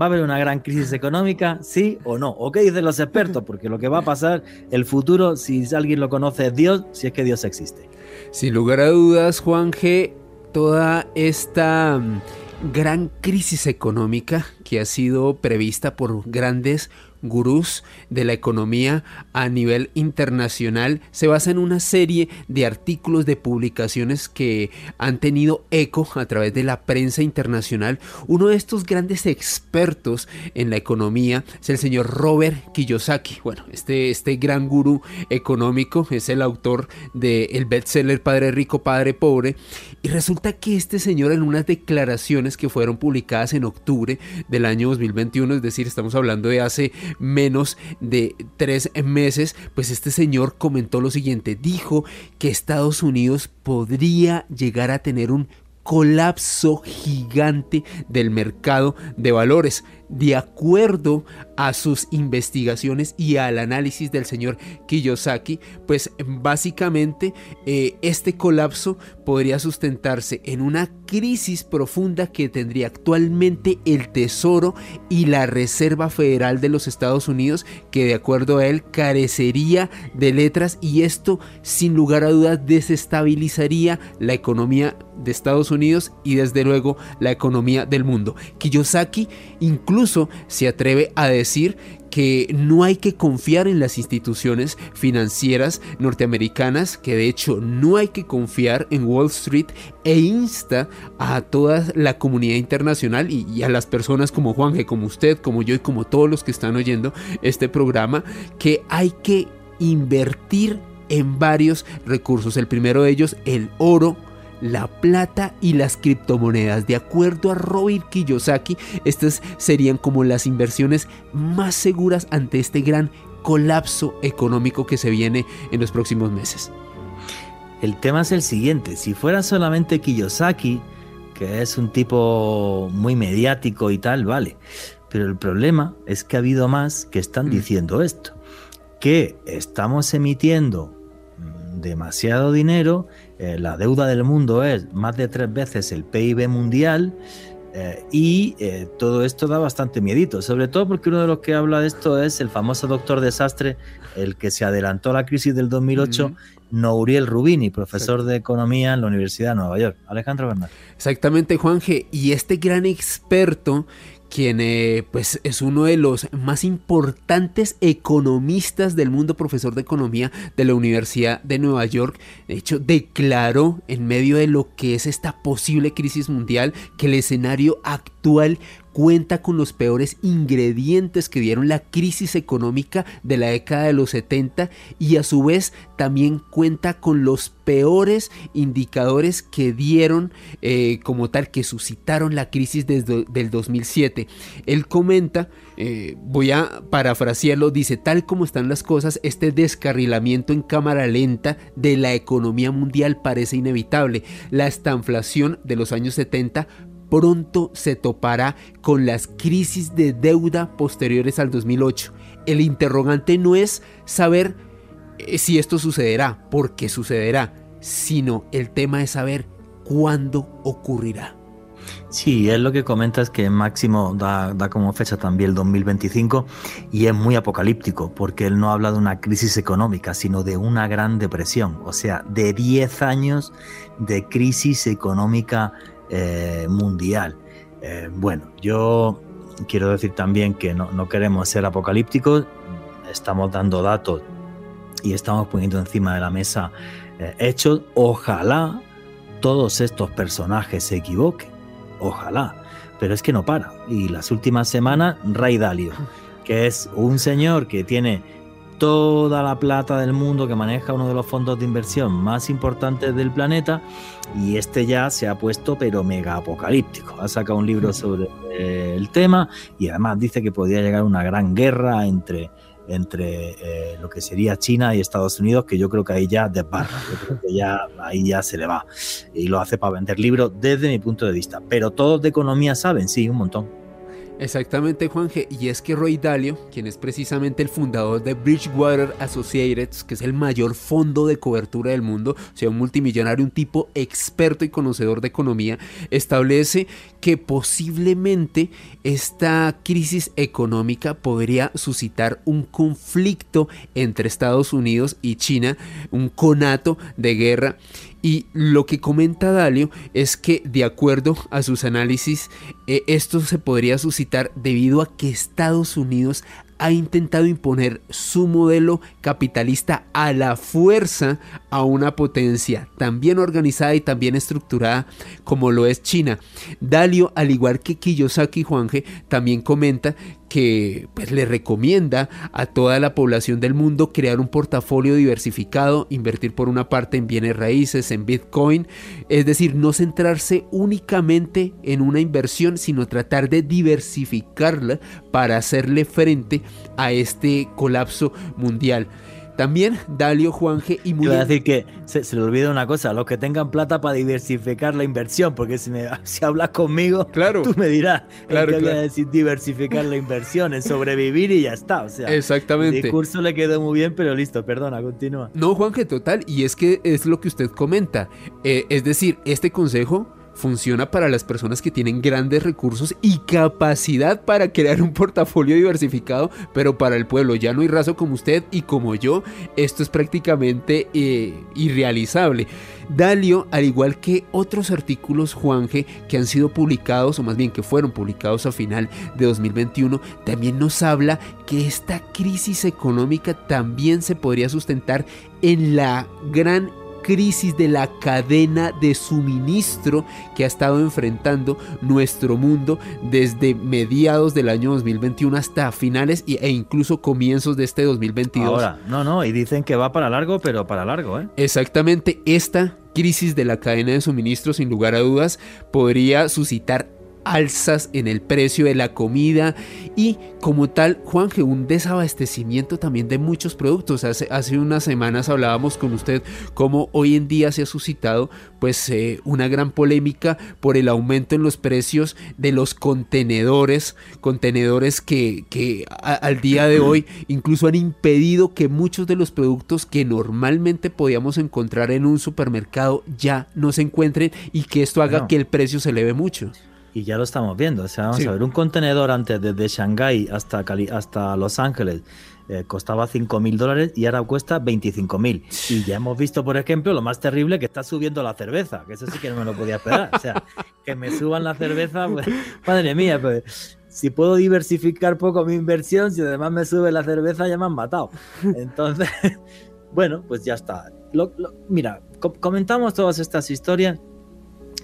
¿Va a haber una gran crisis económica? ¿Sí o no? ¿O qué dicen los expertos? Porque lo que va a pasar, el futuro, si alguien lo conoce, es Dios, si es que Dios existe. Sin lugar a dudas, Juan G., toda esta mm, gran crisis económica que ha sido prevista por grandes gurús de la economía a nivel internacional se basa en una serie de artículos de publicaciones que han tenido eco a través de la prensa internacional. Uno de estos grandes expertos en la economía es el señor Robert Kiyosaki. Bueno, este, este gran gurú económico es el autor del el bestseller Padre Rico, Padre Pobre. Y resulta que este señor en unas declaraciones que fueron publicadas en octubre del año 2021, es decir, estamos hablando de hace menos de tres meses, pues este señor comentó lo siguiente, dijo que Estados Unidos podría llegar a tener un colapso gigante del mercado de valores de acuerdo a sus investigaciones y al análisis del señor Kiyosaki, pues básicamente eh, este colapso podría sustentarse en una crisis profunda que tendría actualmente el Tesoro y la Reserva Federal de los Estados Unidos, que de acuerdo a él carecería de letras y esto sin lugar a dudas desestabilizaría la economía de Estados Unidos y desde luego la economía del mundo. Kiyosaki incluso Incluso se atreve a decir que no hay que confiar en las instituciones financieras norteamericanas, que de hecho no hay que confiar en Wall Street e insta a toda la comunidad internacional y, a las personas como Juanje, como usted, como yo y como todos los que están oyendo este programa, que hay que invertir en varios recursos. El primero de ellos, el oro la plata y las criptomonedas. De acuerdo a Robert Kiyosaki, estas serían como las inversiones más seguras ante este gran colapso económico que se viene en los próximos meses. El tema es el siguiente, si fuera solamente Kiyosaki, que es un tipo muy mediático y tal, vale, pero el problema es que ha habido más que están mm. diciendo esto, que estamos emitiendo demasiado dinero eh, la deuda del mundo es más de tres veces el PIB mundial eh, y eh, todo esto da bastante miedito, sobre todo porque uno de los que habla de esto es el famoso doctor desastre, el que se adelantó a la crisis del 2008, Nouriel Rubini, profesor de economía en la Universidad de Nueva York. Alejandro Bernal. Exactamente, Juanje. Y este gran experto quien eh, pues es uno de los más importantes economistas del mundo, profesor de economía de la Universidad de Nueva York. De hecho, declaró en medio de lo que es esta posible crisis mundial que el escenario actual cuenta con los peores ingredientes que dieron la crisis económica de la década de los 70 y a su vez también cuenta con los peores indicadores que dieron eh, como tal que suscitaron la crisis desde del 2007. Él comenta, eh, voy a parafrasearlo, dice tal como están las cosas, este descarrilamiento en cámara lenta de la economía mundial parece inevitable. La estanflación de los años 70 pronto se topará con las crisis de deuda posteriores al 2008. El interrogante no es saber eh, si esto sucederá, porque sucederá, sino el tema es saber cuándo ocurrirá. Sí, es lo que comentas que Máximo da, da, como fecha también el 2025 y es muy apocalíptico porque él no habla de una crisis económica, sino de una gran depresión, o sea, de 10 años de crisis económica eh, mundial. Eh, bueno, yo quiero decir también que no, queremos ser apocalípticos, estamos dando datos y estamos poniendo encima de la mesa eh, hechos. Ojalá todos estos personajes se equivoquen, ojalá, pero es que no para. Y las últimas semanas, Ray Dalio, que es un señor que tiene toda la plata del mundo, que maneja uno de los fondos de inversión más importantes del planeta, y este ya se ha puesto pero mega apocalíptico. Ha sacado un libro sobre eh, el tema y además dice que podría llegar una gran guerra entre entre eh, lo que sería China y Estados Unidos, que yo creo que ahí ya desbarra, yo creo que ya ahí ya se le va. Y lo hace para vender libros desde mi punto de vista. Pero todos de economía saben, sí, un montón. Exactamente, Juanje. Y es que Roy Dalio, quien es precisamente el fundador de Bridgewater Associates, que es el mayor fondo de cobertura del mundo, o sea, un multimillonario, un tipo experto y conocedor de economía, establece que posiblemente esta crisis económica podría suscitar un conflicto entre Estados Unidos y China, un conato de guerra y lo que comenta Dalio es que de acuerdo a sus análisis, eh, esto se podría suscitar debido a que Estados Unidos ha intentado imponer su modelo capitalista a la fuerza a una potencia tan bien organizada y tan bien estructurada como lo es China. Dalio, al igual que Kiyosaki Juanje, también comenta que pues, le recomienda a toda la población del mundo crear un portafolio diversificado, invertir por una parte en bienes raíces, en Bitcoin, es decir, no centrarse únicamente en una inversión, sino tratar de diversificarla para hacerle frente a este colapso mundial. También Dalio, Juanje y muy. Voy a decir que se, le olvida una cosa: los que tengan plata para diversificar la inversión, porque si, me, si hablas conmigo, claro, tú me dirás claro, que decir diversificar la inversión, es sobrevivir y ya está. O sea, Exactamente. El discurso le quedó muy bien, pero listo, perdona, continúa. No, Juanje, total, y es que es lo que usted comenta. Eh, es decir, este consejo funciona para las personas que tienen grandes recursos y capacidad para crear un portafolio diversificado, pero para el pueblo llano y raso como usted y como yo, esto es prácticamente eh, irrealizable. Dalio, al igual que otros artículos Juanje que han sido publicados, o más bien que fueron publicados a final de 2021, también nos habla que esta crisis económica también se podría sustentar en la gran crisis de la cadena de suministro que ha estado enfrentando nuestro mundo desde mediados del año 2021 hasta finales e incluso comienzos de este 2022. Ahora, no, no, y dicen que va para largo, pero para largo, ¿eh? Exactamente, esta crisis de la cadena de suministro sin lugar a dudas podría suscitar alzas en el precio de la comida y como tal, Juanje, un desabastecimiento también de muchos productos. Hace, hace unas semanas hablábamos con usted cómo hoy en día se ha suscitado pues eh, una gran polémica por el aumento en los precios de los contenedores, contenedores que, que al día de hoy incluso han impedido que muchos de los productos que normalmente podíamos encontrar en un supermercado ya no se encuentren y que esto haga que el precio se eleve mucho y ya lo estamos viendo. O sea, vamos a ver, un contenedor antes desde Shanghái hasta, hasta Los Ángeles eh, costaba 5 mil dólares y ahora cuesta 25 mil. Y ya hemos visto, por ejemplo, lo más terrible que está subiendo la cerveza, que eso sí que no me lo podía esperar. O sea, que me suban la cerveza, pues, madre mía, pues si puedo diversificar poco mi inversión, si además me sube la cerveza, ya me han matado. Entonces, bueno, pues ya está. mira, comentamos todas estas historias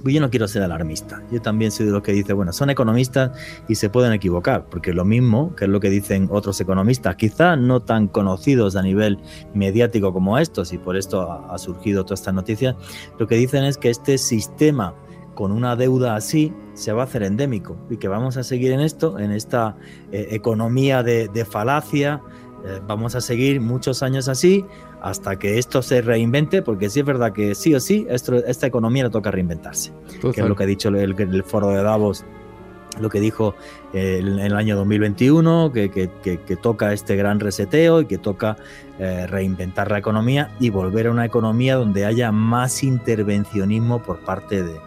yo no quiero ser alarmista. Yo también soy de los que dice, bueno, son economistas y se pueden equivocar, porque lo mismo, que es lo que dicen otros economistas, quizá no tan conocidos a nivel mediático como estos, y por esto ha, surgido toda esta noticia, lo que dicen es que este sistema con una deuda así se va a hacer endémico y que vamos a seguir en esto, en esta eh, economía de, falacia, eh, vamos a seguir muchos años así hasta que esto se reinvente, porque sí es verdad que sí o sí, esta economía le toca reinventarse, que es lo que ha dicho el, foro de Davos, lo que dijo eh, en el año 2021, que, que, toca este gran reseteo y que toca eh, reinventar la economía y volver a una economía donde haya más intervencionismo por parte de,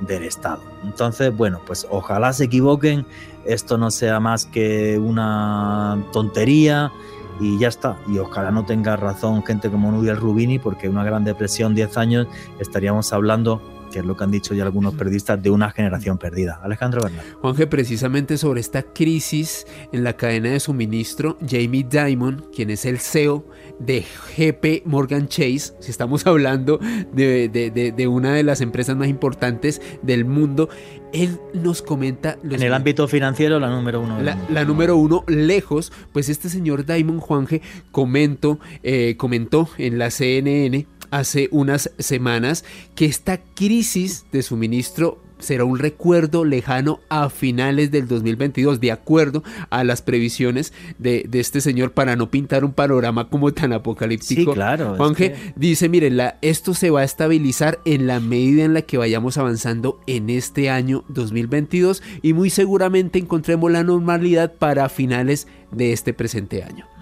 del Estado. Entonces, bueno, pues ojalá se equivoquen, esto no sea más que una tontería, y ya está. Y ojalá no tenga razón gente como Nubia Rubini, porque una gran depresión, 10 años, estaríamos hablando que es lo que han dicho ya algunos periodistas, de una generación perdida. Alejandro Bernal. Juanje, precisamente sobre esta crisis en la cadena de suministro, Jamie Dimon, quien es el CEO de GP Morgan Chase, si estamos hablando de, de una de las empresas más importantes del mundo, él nos comenta... en el ámbito financiero, la número uno. La, número uno, lejos, pues este señor Diamond Juanje comentó, eh, comentó en la CNN hace unas semanas que esta crisis de suministro será un recuerdo lejano a finales del 2022, de acuerdo a las previsiones de, este señor, para no pintar un panorama como tan apocalíptico. Sí, claro. Juanje dice, miren, la, esto se va a estabilizar en la medida en la que vayamos avanzando en este año 2022 y muy seguramente encontremos la normalidad para finales de este presente año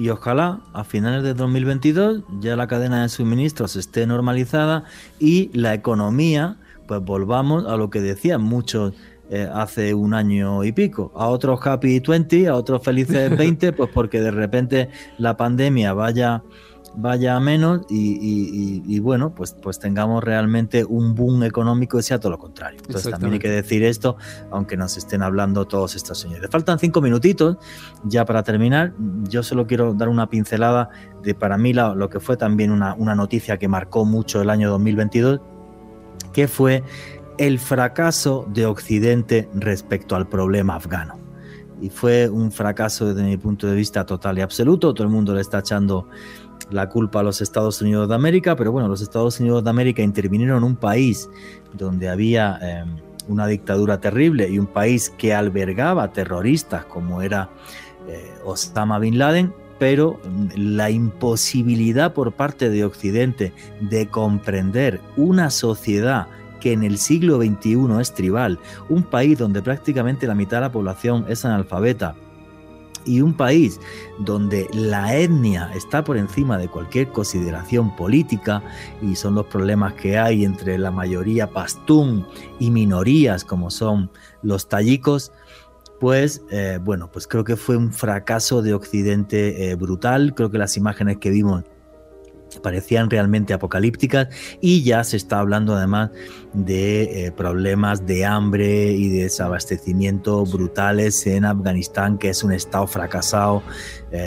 y ojalá a finales de 2022 ya la cadena de suministros esté normalizada y la economía pues volvamos a lo que decían muchos eh, hace un año y pico, a otros happy 20, a otros felices 20, pues porque de repente la pandemia vaya vaya a menos y, bueno, pues, pues tengamos realmente un boom económico y sea todo lo contrario. Entonces también hay que decir esto, aunque nos estén hablando todos estos señores. Faltan cinco minutitos ya para terminar. Yo solo quiero dar una pincelada de para mí lo que fue también una, una noticia que marcó mucho el año 2022 que fue el fracaso de Occidente respecto al problema afgano. Y fue un fracaso desde mi punto de vista total y absoluto. Todo el mundo le está echando la culpa a los Estados Unidos de América, pero bueno, los Estados Unidos de América intervinieron en un país donde había em, una dictadura terrible y un país que albergaba terroristas como era eh, Osama Bin Laden pero la imposibilidad por parte de Occidente de comprender una sociedad que en el siglo XXI es tribal, un país donde prácticamente la mitad de la población es analfabeta, y un país donde la etnia está por encima de cualquier consideración política y son los problemas que hay entre la mayoría pastún y minorías como son los tayicos, pues eh, bueno, pues creo que fue un fracaso de Occidente eh, brutal. Creo que las imágenes que vimos parecían realmente apocalípticas y ya se está hablando además de eh, problemas de hambre y de desabastecimiento brutales en Afganistán, que es un estado fracasado,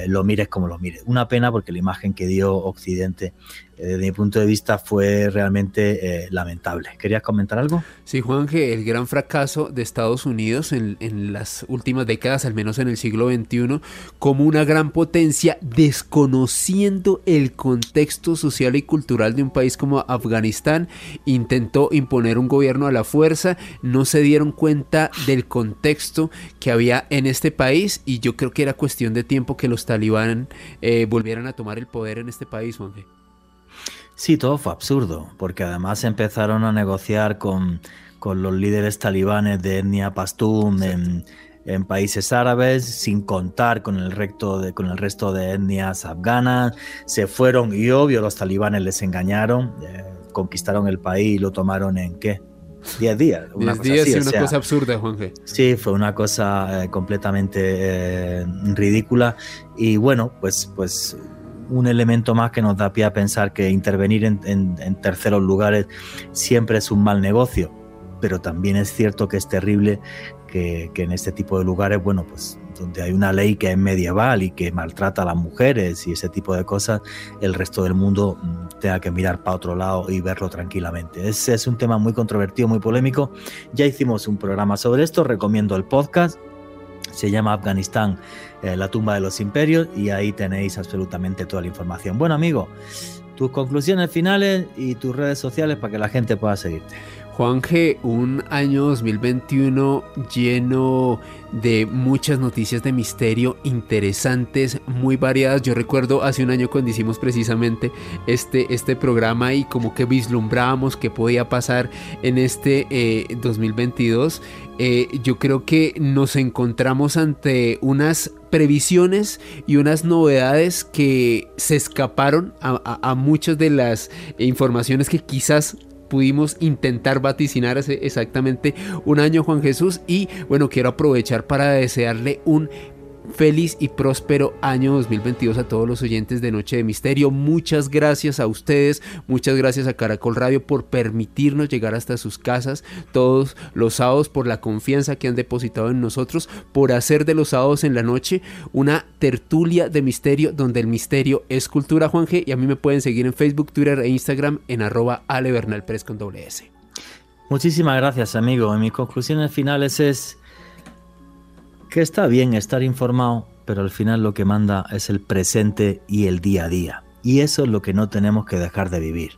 lo mires como lo mires. Una pena porque la imagen que dio Occidente desde mi punto de vista fue realmente eh, lamentable. ¿Querías comentar algo? Sí, Juan, que el gran fracaso de Estados Unidos en, las últimas décadas, al menos en el siglo XXI, como una gran potencia, desconociendo el contexto social y cultural de un país como Afganistán, intentó imponer un gobierno a la fuerza, no se dieron cuenta del contexto que había en este país y yo creo que era cuestión de tiempo que los talibán eh, volvieran a tomar el poder en este país, Juan. Sí, todo fue absurdo, porque además empezaron a negociar con, los líderes talibanes de etnia pastún en, países árabes, sin contar con el, resto de, con el resto de etnias afganas. Se fueron y obvio los talibanes les engañaron, eh, conquistaron el país y lo tomaron en qué? 10 días. Una 10 días y una cosa absurda, Juanje. Sí, fue una cosa eh, completamente eh, ridícula. Y bueno, pues, pues un elemento más que nos da pie a pensar que intervenir en, terceros lugares siempre es un mal negocio, pero también es cierto que es terrible que, en este tipo de lugares, bueno, pues donde hay una ley que es medieval y que maltrata a las mujeres y ese tipo de cosas, el resto del mundo mm, tenga que mirar para otro lado y verlo tranquilamente. Ese es un tema muy controvertido, muy polémico. Ya hicimos un programa sobre esto, recomiendo el podcast se llama Afganistán, eh, la tumba de los imperios, y ahí tenéis absolutamente toda la información. Bueno, amigo, tus conclusiones finales y tus redes sociales para que la gente pueda seguirte. Juan G, un año 2021 lleno de muchas noticias de misterio interesantes, muy variadas. Yo recuerdo hace un año cuando hicimos precisamente este, este programa y como que vislumbrábamos qué podía pasar en este 2022. Eh, yo creo que nos encontramos ante unas previsiones y unas novedades que se escaparon a muchas de las informaciones que quizás pudimos intentar vaticinar hace exactamente un año Juan Jesús. Y bueno quiero aprovechar para desearle un feliz y próspero año 2022 a todos los oyentes de Noche de Misterio. Muchas gracias a ustedes, muchas gracias a Caracol Radio por permitirnos llegar hasta sus casas todos los sábados, por la confianza que han depositado en nosotros, por hacer de los sábados en la noche una tertulia de misterio donde el misterio es cultura, Juan G. Y a mí me pueden seguir en Facebook, Twitter e Instagram en arroba Ale Bernal con doble S. Muchísimas gracias, amigo. En mis conclusiones finales es que está bien estar informado, pero al final lo que manda es el presente y el día a día. Y eso es lo que no tenemos que dejar de vivir.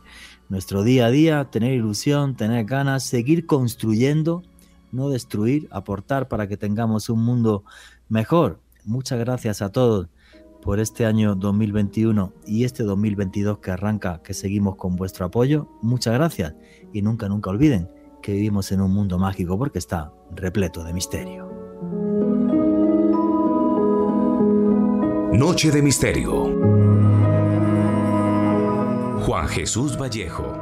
Nuestro día a día, tener ilusión, tener ganas, seguir construyendo, no destruir, aportar para que tengamos un mundo mejor. Muchas gracias a todos por este año 2021 y este 2022 que arranca, que seguimos con vuestro apoyo. Muchas gracias y nunca, nunca olviden que vivimos en un mundo mágico porque está repleto de misterio. Noche de Misterio. Juan Jesús Vallejo.